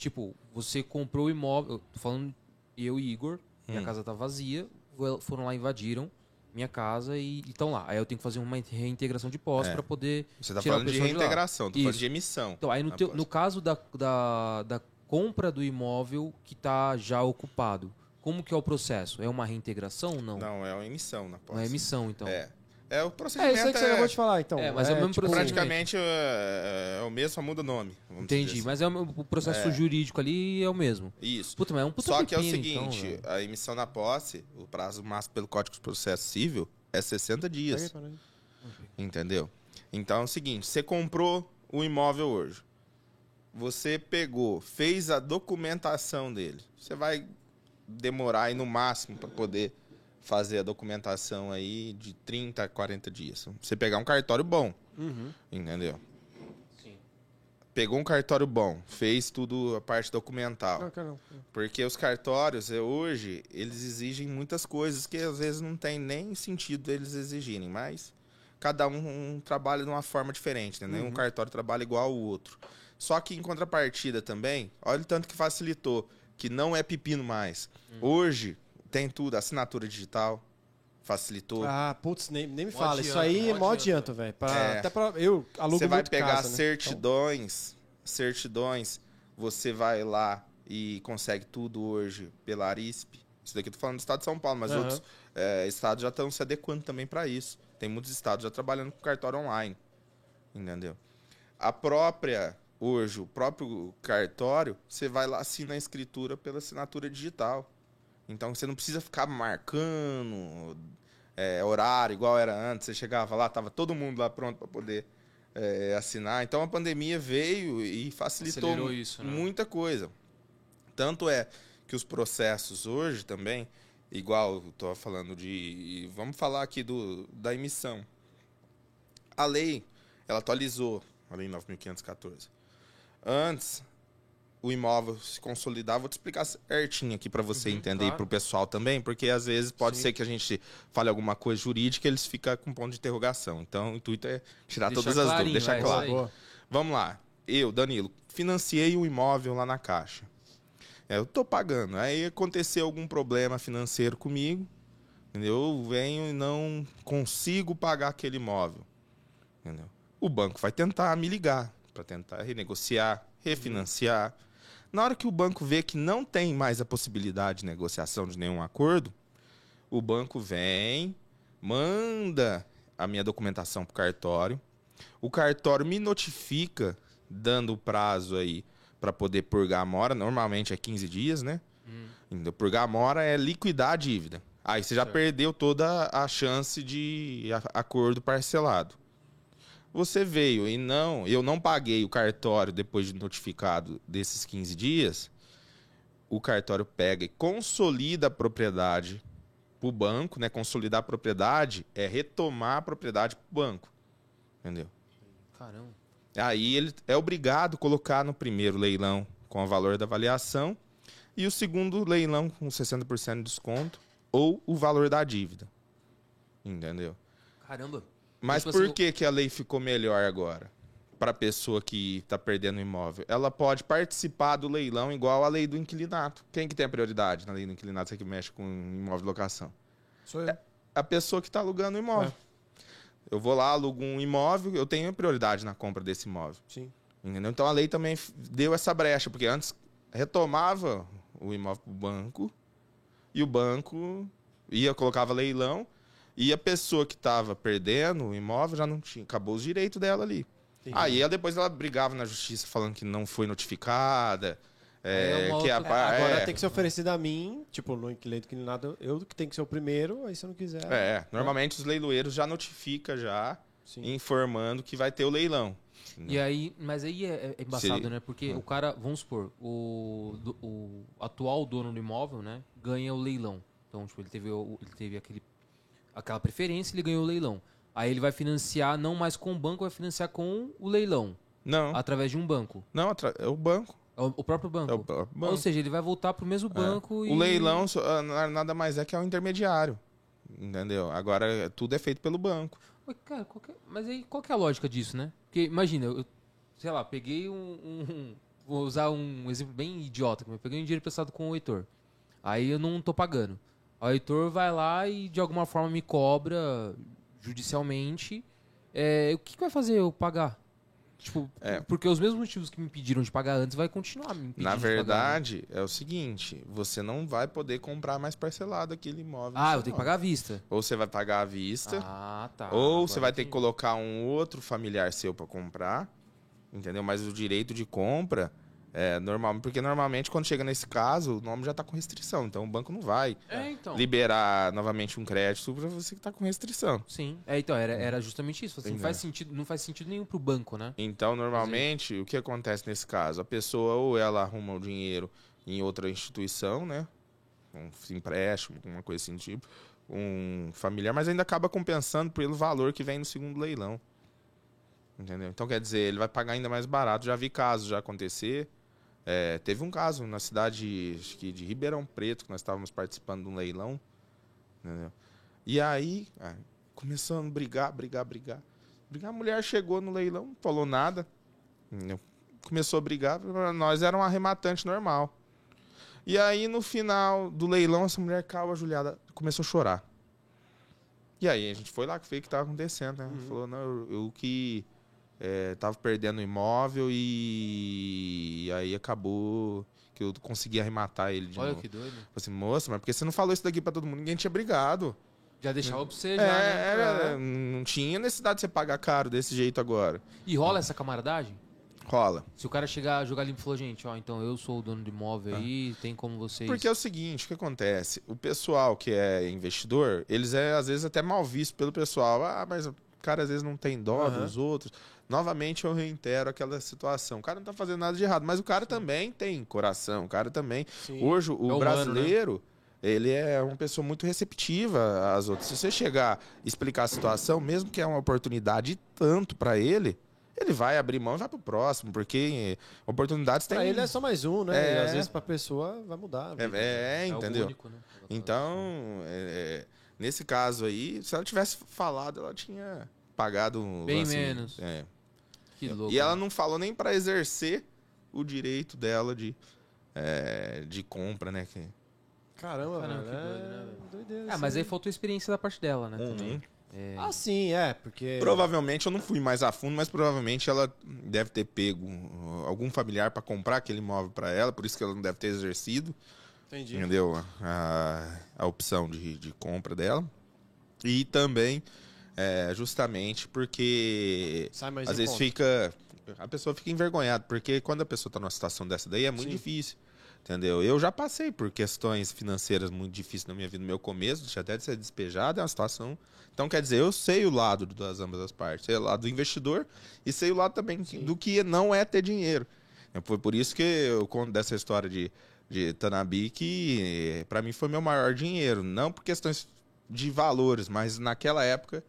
Tipo, você comprou o imóvel, tô falando eu e Igor, minha Hum. casa tá vazia, foram lá invadiram minha casa e estão lá. Aí eu tenho que fazer uma reintegração de posse É. para poder você tá tirar a falando de reintegração, tô falando de emissão. Então, aí no, teu- no caso da, da, da compra do imóvel que está já ocupado, como que é o processo? É uma reintegração ou não? Não, é uma emissão na posse. Uma emissão, então. É. É o É procedimento. isso aí que você acabou de falar, então. É, mas é o mesmo procedimento. praticamente é, é o mesmo, só muda o nome. vamos dizer Entendi, assim. mas é o, o processo É. jurídico ali é o mesmo. Isso. Puta, mas é um puta Só que é o pepino, então, seguinte, velho. a emissão na posse, o prazo máximo pelo Código de Processo Civil é 60 dias. Aí, Entendeu? Então é o seguinte, você comprou o imóvel hoje. Você pegou, fez a documentação dele. Você vai demorar aí no máximo para poder fazer a documentação aí de 30 a 40 dias. Você pegar um cartório bom, Uhum. entendeu? Sim. Pegou um cartório bom, fez tudo a parte documental. Não, cara, não. Porque os cartórios, eh, hoje, eles exigem muitas coisas que às vezes não tem nem sentido eles exigirem, mas cada um, um trabalha de uma forma diferente, né? Nenhum Uhum. cartório trabalha igual ao outro. Só que em contrapartida também, olha o tanto que facilitou, que não é pepino mais. Hoje tem tudo, assinatura digital, facilitou. Ah, putz, nem, nem me Mó fala. Isso aí é mó adianta. adianta, velho. Pra- É. Até pra. Eu alugo Você vai muito pegar casa, né? certidões, certidões, você vai lá e consegue tudo hoje pela Arisp. Isso daqui eu tô falando do estado de São Paulo, mas Aham. outros é, estados já estão se adequando também para isso. Tem muitos estados já trabalhando com cartório online. Entendeu? A própria, hoje, o próprio cartório, você vai lá assina a escritura pela assinatura digital. Então você não precisa ficar marcando é, horário igual era antes. Você chegava lá, tava todo mundo lá pronto para poder é, assinar. Então a pandemia veio e facilitou isso, né? muita coisa. Tanto é que os processos hoje também, igual tô falando de. Vamos falar aqui do, da emissão. A lei, ela atualizou, a lei 9.514. Antes, o imóvel se consolidava. Vou te explicar certinho aqui para você Uhum, entender e claro. para o pessoal também, porque às vezes pode Sim. ser que a gente fale alguma coisa jurídica e eles ficam com ponto de interrogação. Então, o intuito é tirar Deixar todas as dúvidas, deixar vai, claro. aí. Vamos lá. Eu, Danilo, financiei um imóvel lá na Caixa. É, eu tô pagando. Aí aconteceu algum problema financeiro comigo. Entendeu? Eu venho e não consigo pagar aquele imóvel. Entendeu? O banco vai tentar me ligar para tentar renegociar, refinanciar. Na hora que o banco vê que não tem mais a possibilidade de negociação de nenhum acordo, o banco vem, manda a minha documentação para o cartório. O cartório me notifica, dando o prazo aí para poder purgar a mora. Normalmente é 15 dias, né? Então, Purgar a mora é liquidar a dívida. Aí você já Certo. perdeu toda a chance de acordo parcelado. Você veio e não, eu não paguei o cartório depois de notificado desses 15 dias. O cartório pega e consolida a propriedade para o banco, né? Consolidar a propriedade é retomar a propriedade para o banco. Entendeu? Caramba. Aí ele é obrigado a colocar no primeiro leilão com o valor da avaliação e o segundo leilão com 60% de desconto ou o valor da dívida. Entendeu? Caramba. Mas Tipo por assim, que, que a lei ficou melhor agora? Para a pessoa que está perdendo o imóvel. Ela pode participar do leilão igual a lei do inquilinato. Quem que tem a prioridade na lei do inquilinato? Você que mexe com imóvel de locação. Sou eu. A pessoa que está alugando o imóvel. Eu vou lá, alugo um imóvel, eu tenho prioridade na compra desse imóvel. Sim. Entendeu? Então a lei também deu essa brecha, porque antes retomava o imóvel para o banco e o banco ia, colocava leilão e a pessoa que estava perdendo o imóvel já não tinha, acabou os direitos dela ali. Entendi. Aí ela, depois ela brigava na justiça falando que não foi notificada, é é, que a, agora é, tem que ser oferecido a mim, tipo, no inquilino que nada, eu que tenho que ser o primeiro, aí se eu não quiser. é, normalmente os leiloeiros já notifica já Sim. informando que vai ter o leilão. E aí, mas aí é, é embaçado, Seria- né? Porque Hum. o cara, vamos supor, o, do- o atual dono do imóvel, né, ganha o leilão. Então, tipo, ele teve, ele teve aquele, aquela preferência, ele ganhou o leilão. Aí ele vai financiar não mais com o banco, vai financiar com o leilão, Não, através de um banco. não, é o banco. É o, o próprio banco. É o banco. Ou seja, ele vai voltar pro mesmo banco e... O leilão ah, na- nada mais é que é um intermediário. Entendeu? Agora tudo é feito pelo banco. Mas, cara, é- mas aí qual é a lógica disso, né? Porque imagina, eu, sei lá, peguei um, um- Vou usar um exemplo bem idiota, eu peguei um dinheiro prestado com o Heitor. Aí eu não tô pagando. O Heitor vai lá e de alguma forma me cobra judicialmente. É, o que, que vai fazer eu pagar? Tipo, É. porque os mesmos motivos que me impediram de pagar antes vai continuar me impedindo Na verdade, é o seguinte, você não vai poder comprar mais parcelado aquele imóvel. Ah, eu tenho que pagar à vista. Ou você vai pagar à vista, Ah, tá. ou você vai ter que colocar um outro familiar seu pra comprar, entendeu? Mas o direito de compra é normal, porque normalmente quando chega nesse caso, o nome já tá com restrição, então o banco não vai É, então. liberar novamente um crédito pra você que tá com restrição. Sim. É, então, era, era justamente isso. Assim, não, faz sentido, não faz sentido nenhum pro banco, né? Então, normalmente, o que acontece nesse caso? A pessoa ou ela arruma o dinheiro em outra instituição, né? Um empréstimo, alguma coisa assim tipo, um familiar, mas ainda acaba compensando pelo valor que vem no segundo leilão. Entendeu? Então, quer dizer, ele vai pagar ainda mais barato. Já vi casos já acontecer. É, teve um caso na cidade que de Ribeirão Preto, que nós estávamos participando de um leilão. Entendeu? E aí, ah, começando a brigar, brigar, brigar. brigar. A mulher chegou no leilão, não falou nada. entendeu? Começou a brigar. Nós era um arrematante normal. E aí, no final do leilão, essa mulher calma, Juliada, começou a chorar. E aí, a gente foi lá que foi o que estava acontecendo, né? Falou, não, eu, eu que é, tava perdendo o imóvel e... e aí acabou que eu consegui arrematar ele de Olha novo. que doido. Falei assim, moça, mas por que você não falou isso daqui pra todo mundo? Ninguém tinha brigado. Já deixava pra você, É, já, né? era- não tinha necessidade de você pagar caro desse jeito agora. E rola essa camaradagem? Rola. Se o cara chegar, jogar limpo e falou, gente, ó, então eu sou o dono do imóvel aí, tem como vocês... Porque é o seguinte, o que acontece? O pessoal que é investidor, eles é às vezes até mal visto pelo pessoal. Ah, mas o cara às vezes não tem dó Aham. dos outros. Novamente eu reitero aquela situação. O cara não tá fazendo nada de errado, mas o cara também tem coração. O cara também. Sim. Hoje, o É humano, brasileiro, ele é uma pessoa muito receptiva às outras. Se você chegar e explicar a situação, mesmo que é uma oportunidade tanto para ele, ele vai abrir mão e vai pro próximo, porque oportunidades tem. Pra ele é só mais um, né? É. E às vezes pra pessoa vai mudar. É, é, É algo entendeu? único, né? Então, é, é, nesse caso aí, se ela tivesse falado, ela tinha pagado Bem lance- menos. é. Que louco. E ela né? não falou nem para exercer o direito dela de, é, de compra, né? Que, Caramba, Caramba, velho. que é doido, né, doideira Ah, mas aí aí. faltou experiência da parte dela, né? Também. Uhum. É. Ah, sim, é, porque. Provavelmente eu não fui mais a fundo, mas provavelmente ela deve ter pego uh, algum familiar para comprar aquele imóvel para ela, por isso que ela não deve ter exercido, Entendi. entendeu? A, a opção de, de compra dela. E também, é, justamente porque às vezes fica. A pessoa fica envergonhada, porque quando a pessoa tá numa situação dessa daí é muito Sim. difícil. Entendeu? Eu já passei por questões financeiras muito difíceis na minha vida, no meu começo, deixa até de ser despejado, é uma situação. Então, quer dizer, eu sei o lado das ambas as partes. Sei o lado do investidor e sei o lado também do que não é ter dinheiro. Foi por isso que eu conto dessa história de, de Tanabi, que para mim foi meu maior dinheiro. Não por questões de valores, mas naquela época,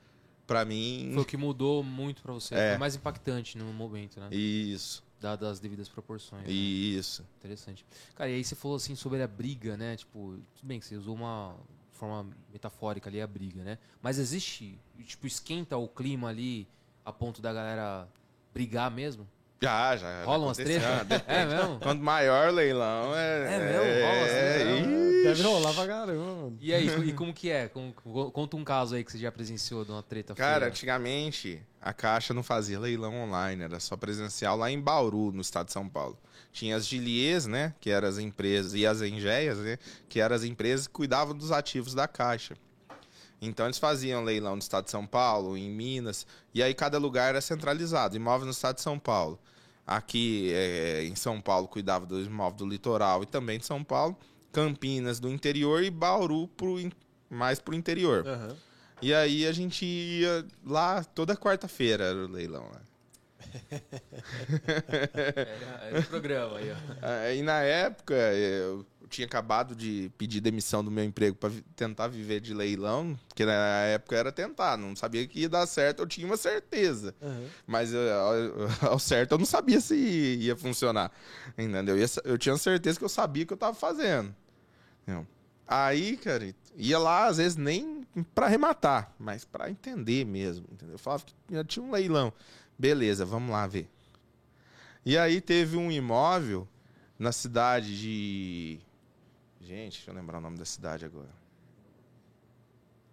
para mim. Foi o que mudou muito pra você. É. Foi mais impactante no momento, né? Isso, Dadas as devidas proporções. né? isso. Interessante. Cara, e aí você falou assim sobre a briga, né? Tipo, tudo bem que você usou uma forma metafórica ali, a briga, né? Mas existe, tipo, esquenta o clima ali a ponto da galera brigar mesmo? Já, já. Rola umas aconteceu. tretas? É mesmo? Quanto maior leilão, é. É mesmo? Rola umas é, não? ih, Deve rolar pra caramba, mano. E aí, e como que é? Conta um caso aí que você já presenciou de uma treta Cara, feia. antigamente a Caixa não fazia leilão online, era só presencial lá em Bauru, no estado de São Paulo. Tinha as Gilies, né, que eram as empresas, e as Engeias, né, que eram as empresas que cuidavam dos ativos da Caixa. Então eles faziam leilão no estado de São Paulo, em Minas, e aí cada lugar era centralizado. Imóvel no estado de São Paulo. Aqui é, em São Paulo cuidava do imóvel do litoral e também de São Paulo. Campinas do interior e Bauru pro, mais pro interior. Aham. E aí a gente ia lá toda quarta-feira era o leilão lá. Era, era o programa aí, ó. Aí na época eu tinha acabado de pedir demissão do meu emprego para tentar viver de leilão, porque na época era tentar, não sabia que ia dar certo, eu tinha uma certeza. Aham. Mas eu- ao, ao certo eu não sabia se ia funcionar. Entendeu? Eu, eu tinha certeza que eu sabia o que eu tava fazendo. Entendeu? Aí, cara, ia lá, às vezes, nem pra arrematar, mas pra entender mesmo. Entendeu? Eu falava que já tinha um leilão. Beleza, vamos lá ver. E aí teve um imóvel na cidade de. Gente, deixa eu lembrar o nome da cidade agora.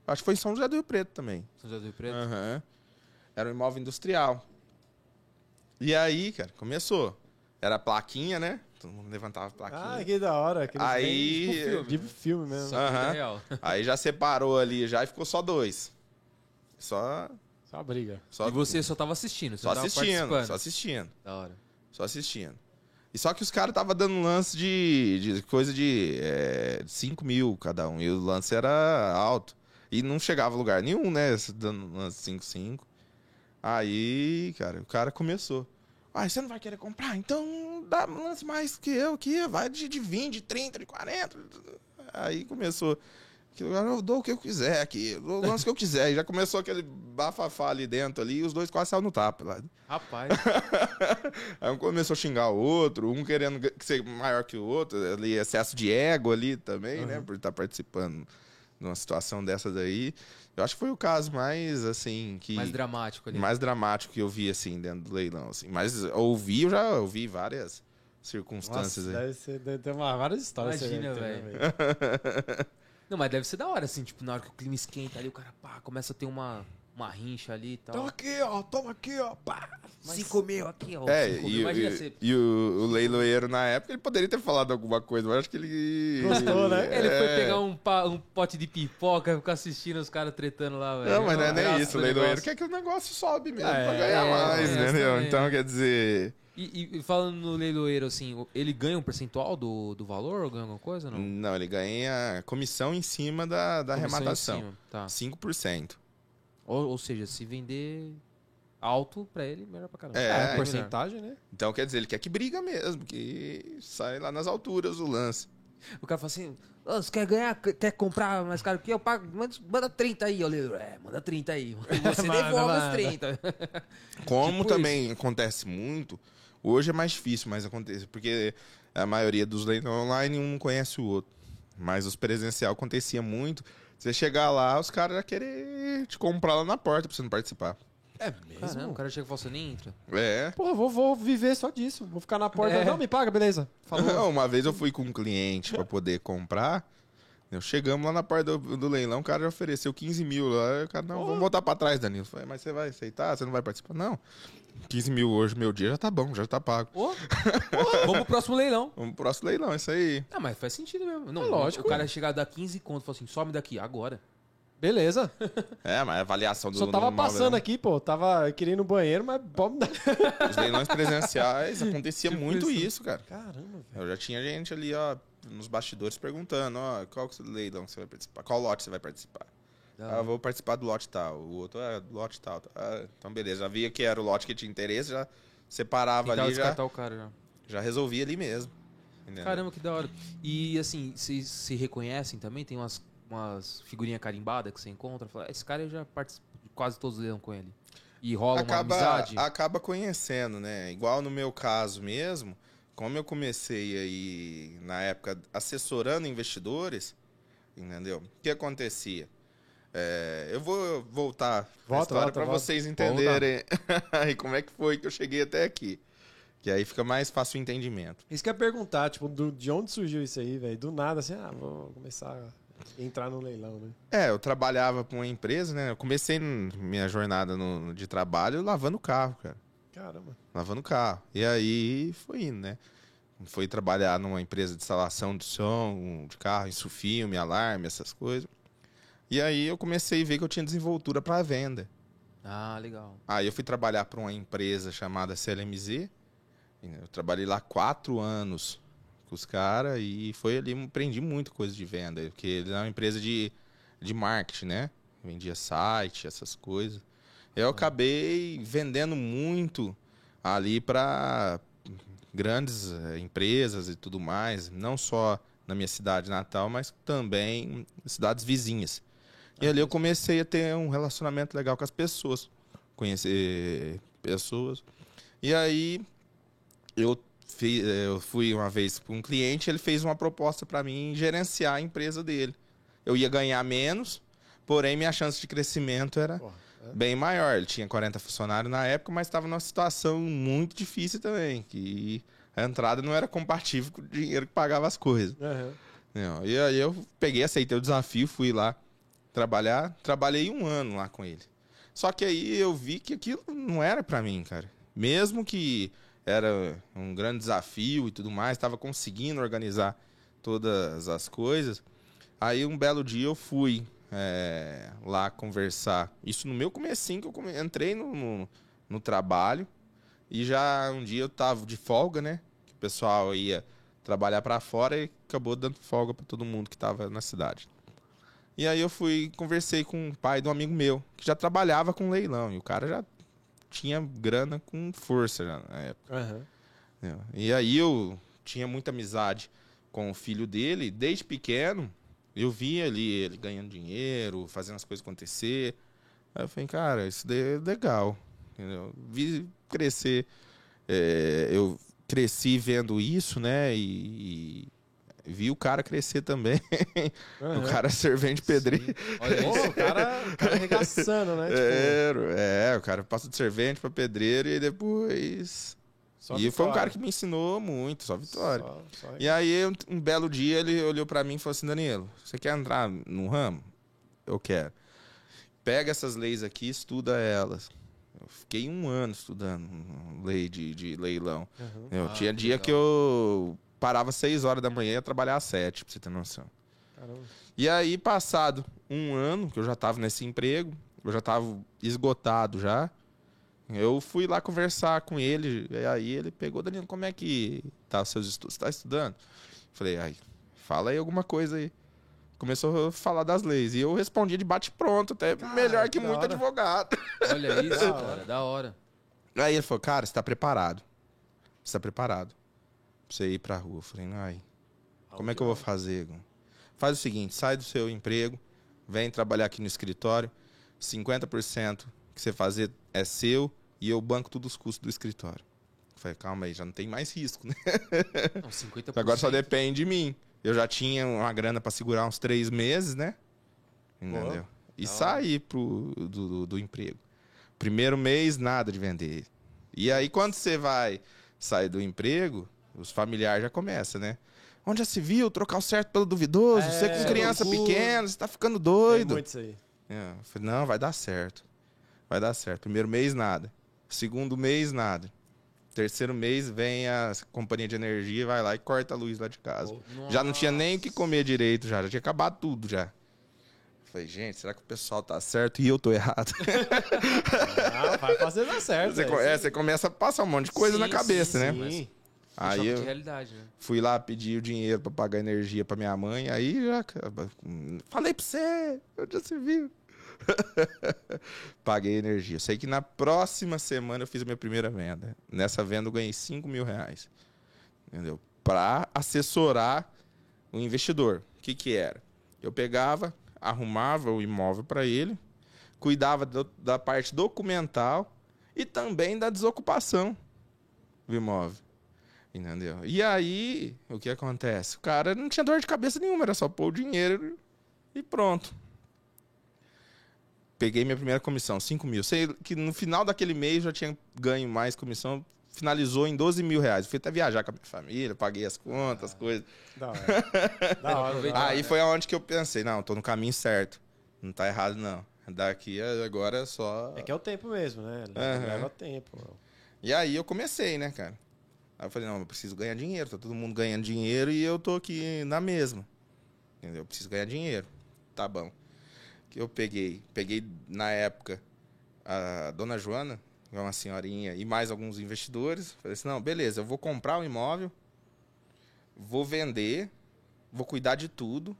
Acho que foi em São José do Rio Preto também. São José do Rio Preto? Aham. Era um imóvel industrial. E aí, cara, começou. Era a plaquinha, né? Todo mundo levantava a plaquinha. Ah, que da hora. aqueles Aí- bem, tipo, filme, tipo filme mesmo. Só real. Aí já separou ali já e ficou só dois. Só. Só briga. Só, E você só tava assistindo, você só tava assistindo. Só assistindo. Da hora. Só assistindo. Só que os caras tava dando lance de, de coisa de é, 5 mil cada um. E o lance era alto. E não chegava a lugar nenhum, né? Dando lance 5, 5. Aí, cara, o cara começou. Ah, você não vai querer comprar? Então dá lance mais que eu aqui. Vai de, de 20, de 30, de 40. Aí começou. Eu dou o que eu quiser aqui. Eu o que eu quiser. E já começou aquele bafafá ali dentro ali. E os dois quase saíram no tapa lá. Rapaz, Aí um começou a xingar o outro, um querendo ser maior que o outro, ali, excesso de ego ali também, né? Por estar participando de uma situação dessa daí. Eu acho que foi o caso mais, assim, que... mais dramático ali. mais dramático que eu vi, assim, dentro do leilão, assim. Mas ouvi, eu já ouvi várias circunstâncias Nossa, aí. deve ser, deve ter uma, várias histórias. Imagina, velho. Não, mas deve ser da hora, assim, tipo, na hora que o clima esquenta ali, o cara, pá, começa a ter uma, uma rincha ali e tal. Toma aqui, ó. Toma aqui, ó. Pá. Cinco mil aqui, ó. É, cinco mil. e, Imagina e- você. e o, o leiloeiro, na época, ele poderia ter falado alguma coisa, mas eu acho que ele... Gostou, né? Ele foi É. pegar um, pa- um pote de pipoca e ficar assistindo os caras tretando lá, velho. Não, mas não é nem isso. O leiloeiro negócio. quer que o negócio sobe mesmo É, pra ganhar é, mais, é, entendeu? também. Então, quer dizer... E, e- falando no leiloeiro, assim, ele ganha um percentual do, do valor ou ganha alguma coisa? Não? Não, ele ganha comissão em cima da, da Comissão em arrematação. cima, Tá. 5%. Ou, ou seja, se vender alto pra ele, melhor pra caramba. É, É, melhor. porcentagem, né? Então, quer dizer, ele quer que briga mesmo, que sai lá nas alturas o lance. O cara fala assim, "Ô, você quer ganhar, quer comprar mais caro que eu? Pago, manda, manda 30 aí, ó. Leandro. É, manda 30 aí. Você Manda, devolve os manda. 30. Como Tipo também acontece muito, hoje é mais difícil, mas acontece, porque a maioria dos leilões online um não conhece o outro. Mas os presencial acontecia muito. Você chegar lá, os caras já querer te comprar lá na porta pra você não participar. É mesmo? Caramba, o cara chega e fala, você nem entra. É. Pô, vou, vou viver só disso. Vou ficar na porta. É. Não, me paga, beleza. Falou. Não, uma vez eu fui com um cliente pra poder comprar. Eu chegamos lá na porta do, do leilão, o cara já ofereceu 15 mil lá. O cara, não, vamos voltar pra trás, Danilo. Eu Falei, mas você vai aceitar? Você não vai participar? Não. 15 mil hoje, meu dia já tá bom, já tá pago. Ô, vamos pro próximo leilão. Vamos pro próximo leilão, isso aí. Ah, mas faz sentido mesmo. Não, É lógico. O cara chegar a dar 15 conto e falar assim, some daqui, agora. Beleza. É, mas a avaliação do Só tava do passando imóvel, aqui, pô. Tava querendo ir no banheiro, mas pode me dar. Os leilões presenciais acontecia Tipo muito isso. isso. cara. Caramba, velho. Eu já tinha gente ali, ó, nos bastidores perguntando, ó, qual que é o leilão que você vai participar? Qual lote você vai participar? Ah, eu vou participar do lote tal. O outro é do lote tal. Ah, então, beleza. Já via que era o lote que tinha interesse, já separava Tentava ali, já, o cara já. já resolvia ali mesmo. Entendeu? Caramba, que da hora. E assim, vocês se reconhecem também? Tem umas, umas figurinhas carimbadas que você encontra? Fala, esse cara eu já participo de quase todos os com ele. E rola acaba, uma amizade? acaba conhecendo, né? Igual no meu caso mesmo, como eu comecei aí na época assessorando investidores, entendeu? O que acontecia? É, eu vou voltar a Volta, história volta, para vocês entenderem aí como é que foi que eu cheguei até aqui. Que aí fica mais fácil o entendimento. Isso que ia perguntar, tipo, do- de onde surgiu isso aí, velho? Do nada, assim, ah, vou começar a entrar no leilão, né? É, eu trabalhava para uma empresa, né? Eu comecei minha jornada no- de trabalho lavando carro, cara. Caramba. lavando carro. E aí foi indo, né? Foi trabalhar numa empresa de instalação de som, de carro, isso filme, alarme, essas coisas. E aí eu comecei a ver que eu tinha desenvoltura para venda. Ah, legal. Aí eu fui trabalhar para uma empresa chamada CLMZ. Eu trabalhei lá quatro anos com os caras e foi ali, aprendi muito coisa de venda, porque ele é uma empresa de, de marketing, né? Vendia site, essas coisas. Eu acabei vendendo muito ali para grandes eh, empresas e tudo mais, não só na minha cidade natal, mas também em cidades vizinhas. E ali eu comecei a ter um relacionamento legal com as pessoas, conhecer pessoas. E aí eu, fi- eh, eu fui uma vez para um cliente, ele fez uma proposta para mim gerenciar a empresa dele. Eu ia ganhar menos, porém minha chance de crescimento era Porra, é. bem maior. Ele tinha 40 funcionários na época, mas estava numa situação muito difícil também, que a entrada não era compatível com o dinheiro que pagava as coisas. Não, e aí eu peguei, aceitei o desafio, fui lá trabalhar. Trabalhei um ano lá com ele. Só que aí eu vi que aquilo não era pra mim, cara. Mesmo que era um grande desafio e tudo mais, estava conseguindo organizar todas as coisas. Aí um belo dia eu fui é, lá conversar. Isso no meu comecinho que eu come... entrei no, no, no, trabalho e já um dia eu tava de folga, né? Que o pessoal ia trabalhar para fora e acabou dando folga para todo mundo que estava na cidade. E aí eu fui conversei com o pai de um amigo meu que já trabalhava com leilão e o cara já tinha grana com força já na época. Uhum. E aí eu tinha muita amizade com o filho dele desde pequeno eu vi ali ele ganhando dinheiro, fazendo as coisas acontecer. Aí eu falei, cara, isso daí é legal. Entendeu? Vi crescer. É, eu cresci vendo isso, né? E, e vi o cara crescer também. Uhum. o cara servente pedreiro. Olha o cara, o cara arregaçando, né? Tipo... É, é, o cara passa de servente para pedreiro e depois só e vitória. foi um cara que me ensinou muito, só vitória. Só, só e aí, um, um, belo dia, ele olhou para mim e falou assim: Danilo, você quer entrar no ramo? Eu quero. Pega essas leis aqui estuda elas. Eu fiquei um ano estudando lei de, de leilão. Uhum. Eu ah, tinha dia legal. que eu parava seis horas da manhã e ia trabalhar às sete, pra você ter noção. Caramba. E aí, passado um ano que eu já tava nesse emprego, eu já tava esgotado já. Eu fui lá conversar com ele, e aí ele pegou, Danilo, como é que tá os seus estudos? Você tá estudando? Falei, ai, fala aí alguma coisa aí. Começou a falar das leis. E eu respondia de bate-pronto, até cara, melhor que, que muito hora. advogado. Olha isso, da cara, da hora. Aí ele falou, cara, você tá preparado. Você tá preparado você ir pra rua. Eu falei, ai, como é que eu vou fazer? Faz o seguinte, sai do seu emprego, vem trabalhar aqui no escritório, 50% que você fazer é seu e eu banco todos os custos do escritório. Eu falei, calma aí, já não tem mais risco, né? Não, 50%. Agora só depende de mim. Eu já tinha uma grana para segurar uns três meses, né? Entendeu? Pô, e saí pro, do, do, do, emprego. Primeiro mês, nada de vender. E aí, quando você vai sair do emprego, os familiares já começam, né? Onde já se viu trocar o certo pelo duvidoso? É, você com criança pequena, você tá ficando doido. Tem muito isso aí. É, falei, não, vai dar certo. Vai dar certo. Primeiro mês, nada. Segundo mês, nada. Terceiro mês vem a companhia de energia, vai lá e corta a luz lá de casa. Oh, já não tinha nem o que comer direito, já, já tinha acabado tudo já. Falei, gente, será que o pessoal tá certo e eu tô errado? Não, vai fazer dar certo. Você, é, você começa a passar um monte de coisa sim, na cabeça, sim, né? Sim. Aí eu né? fui lá pedir o dinheiro para pagar energia para minha mãe, aí já falei para você, eu já se viu. Paguei energia. Sei que na próxima semana eu fiz a minha primeira venda. Nessa venda eu ganhei 5 mil reais. Entendeu? Para assessorar o investidor. O que, que era? Eu pegava, arrumava o imóvel para ele, cuidava do, da parte documental e também da desocupação do imóvel. Entendeu? E aí, o que acontece? O cara não tinha dor de cabeça nenhuma, era só pôr o dinheiro e pronto peguei minha primeira comissão, 5 mil. Sei que no final daquele mês já tinha ganho mais comissão, finalizou em 12 mil reais. Fui até viajar com a minha família, paguei as contas, ah, coisas. Da hora. da hora. Aí foi aonde que eu pensei, não, tô no caminho certo. Não tá errado, não. Daqui agora é só. É que é o tempo mesmo, né? Uhum. Leva tempo. E aí eu comecei, né, cara? Aí eu falei, não, eu preciso ganhar dinheiro. Tá todo mundo ganhando dinheiro e eu tô aqui na mesma. Entendeu? Eu preciso ganhar dinheiro. Tá bom que eu peguei? Peguei na época a dona Joana, que é uma senhorinha, e mais alguns investidores. Falei assim: não, beleza, eu vou comprar o um imóvel, vou vender, vou cuidar de tudo,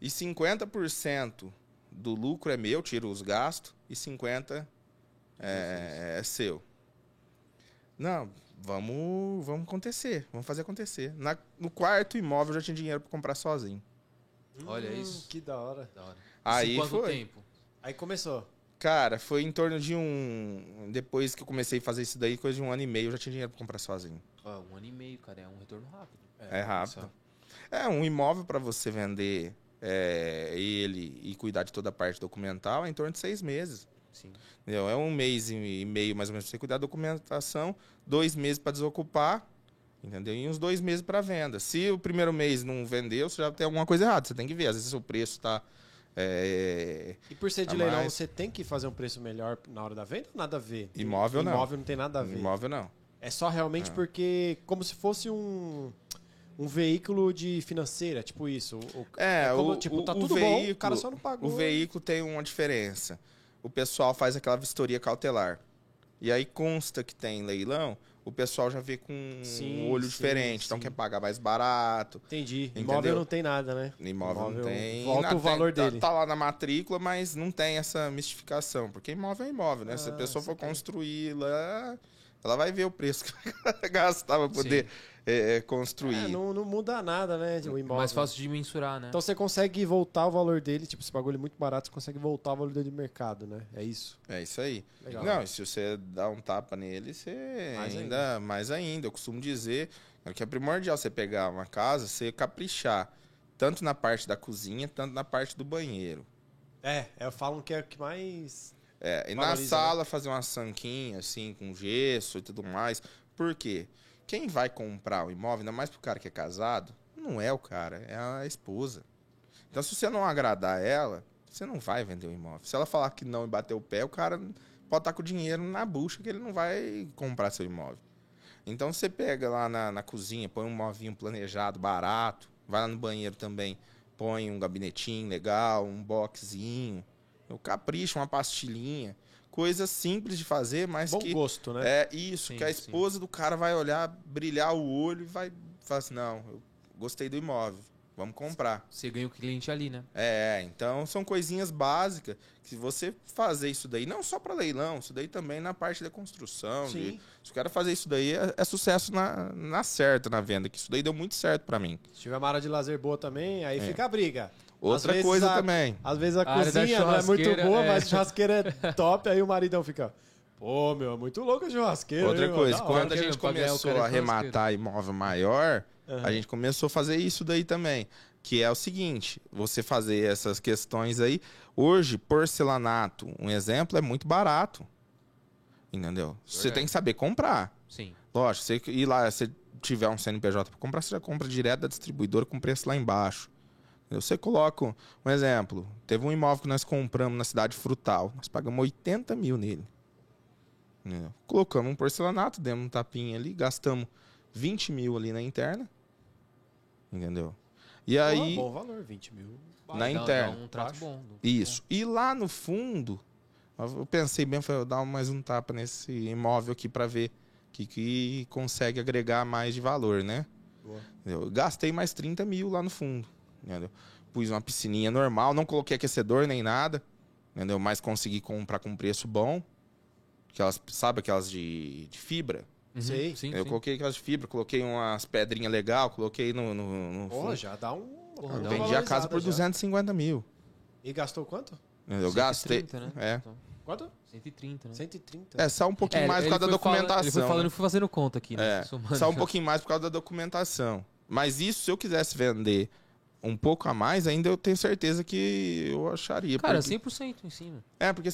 e 50% do lucro é meu, tiro os gastos, e 50% é, é seu. Não, vamos, vamos acontecer, vamos fazer acontecer. Na, no quarto imóvel eu já tinha dinheiro para comprar sozinho. Olha isso. Que da hora. Da hora. Aí quanto foi. tempo? Aí começou. Cara, foi em torno de um. Depois que eu comecei a fazer isso daí, coisa de um ano e meio, eu já tinha dinheiro pra comprar sozinho. Ah, um ano e meio, cara, é um retorno rápido. É, é rápido. É, um imóvel para você vender é, ele e cuidar de toda a parte documental é em torno de seis meses. Sim. Entendeu? É um mês e meio, mais ou menos, pra você cuidar da documentação, dois meses para desocupar, entendeu? E uns dois meses para venda. Se o primeiro mês não vendeu, você já tem alguma coisa errada. Você tem que ver. Às vezes o preço está É, E por ser de A leilão, mais- você tem que fazer um preço melhor na hora da venda ou nada a ver? Imóvel, não. Imóvel não tem nada a ver. imóvel não. É só realmente porque como se fosse um um veículo de financeira, tipo isso. O, o- É, como, o, tipo, tá o- o tudo bom, veículo, o cara só não pagou. O veículo tem uma diferença. O pessoal faz aquela vistoria cautelar. E aí consta que tem leilão, o pessoal já vê com Sim, um olho sim, diferente. Então sim. quer pagar mais barato. Entendi. Entendeu? Imóvel não tem nada, né? Imóvel, não tem. Volta o valor tem- tá- dele. Tá, lá na matrícula, mas não tem essa mistificação. Porque imóvel é imóvel, né? Se a Ah, pessoa for lá, ela vai ver o preço que vai gastar pra poder é, é, construir. É, não, não muda nada, né? O imóvel. Mais fácil de mensurar, né? Então você consegue voltar o valor dele, tipo, esse bagulho é muito barato, você consegue voltar o valor dele de mercado, né? É isso. É isso aí. Legal. Não, e se você dá um tapa nele, você Mais ainda, mais ainda. Eu costumo dizer que é primordial você pegar uma casa, você caprichar tanto na parte da cozinha, tanto na parte do banheiro. É, é, falam que é o que mais. É, e na Valoriza, sala fazer uma sanquinha assim com gesso e tudo mais. Por quê? Quem vai comprar o imóvel, ainda mais pro cara que é casado, não é o cara, é a esposa. Então se você não agradar ela, você não vai vender o imóvel. Se ela falar que não e bater o pé, o cara pode estar com o dinheiro na bucha que ele não vai comprar seu imóvel. Então você pega lá na, na cozinha, põe um movinho planejado, barato, vai lá no banheiro também, põe um gabinetinho legal, um boxzinho, o capricho, uma pastilhinha. Coisa simples de fazer, mas Bom que gosto, né? é isso, Sim, que a sim. esposa do cara vai olhar, brilhar o olho e vai falar assim, não, eu gostei do imóvel, vamos comprar. Você ganha o cliente ali, né? É, então são coisinhas básicas que se você fazer isso daí, não só para leilão, isso daí também na parte da construção. de- Sim. se o cara fazer isso daí, é, é sucesso na, na certa na venda, que isso daí deu muito certo para mim. Se tiver uma área de lazer boa também, aí É. fica a briga. Outra coisa a- também. Às vezes a, A cozinha não é muito boa, é. mas a churrasqueira é top, aí o maridão fica. Pô, meu, é muito louco a churrasqueira. Outra hein, coisa, da hora." quando a gente começou a é churrasqueiro. arrematar imóvel maior, Aham. a gente começou a fazer isso daí também. Que é o seguinte, você fazer essas questões aí. Hoje, porcelanato, um exemplo, é muito barato. Entendeu? Você tem que saber comprar. Sim. Lógico, você ir lá, se tiver um CNPJ para comprar, você já compra direto da distribuidora com preço lá embaixo. Você coloca um- exemplo. Teve um imóvel que nós compramos na cidade Frutal. Nós pagamos 80 mil nele. Entendeu? Colocamos um porcelanato, demos um tapinha ali, gastamos 20 mil ali na interna. Entendeu? E aí. bom valor, 20 mil. Na Dá- interna. Dá um trato bom. Isso. E lá no fundo, eu pensei bem, falei, eu dar mais um tapa nesse imóvel aqui para ver que, que consegue agregar mais de valor, né? Boa. Eu gastei mais 30 mil lá no fundo. Entendeu? Pus uma piscininha normal, não coloquei aquecedor nem nada. Entendeu? Mas consegui comprar com preço bom. Aquelas, sabe aquelas de, de fibra? Uhum, Sei. Sim, eu sim. coloquei aquelas de fibra, coloquei umas pedrinhas legal, coloquei no, no, no Pô, fundo. já dá um. Porra, uma dá Vendi a casa por já. 250 mil. E gastou quanto? Eu gastei. 130, né? É. Então, Quanto? 130, né? 130. É, só um pouquinho É, mais por causa da foi falando- documentação. ele foi falando né? e fui fazendo conta aqui, né? É. Só um pouquinho mais por causa da documentação. Mas isso, se eu quisesse vender um pouco a mais, ainda eu tenho certeza que eu acharia. Cara, porque... 100% em cima. É, porque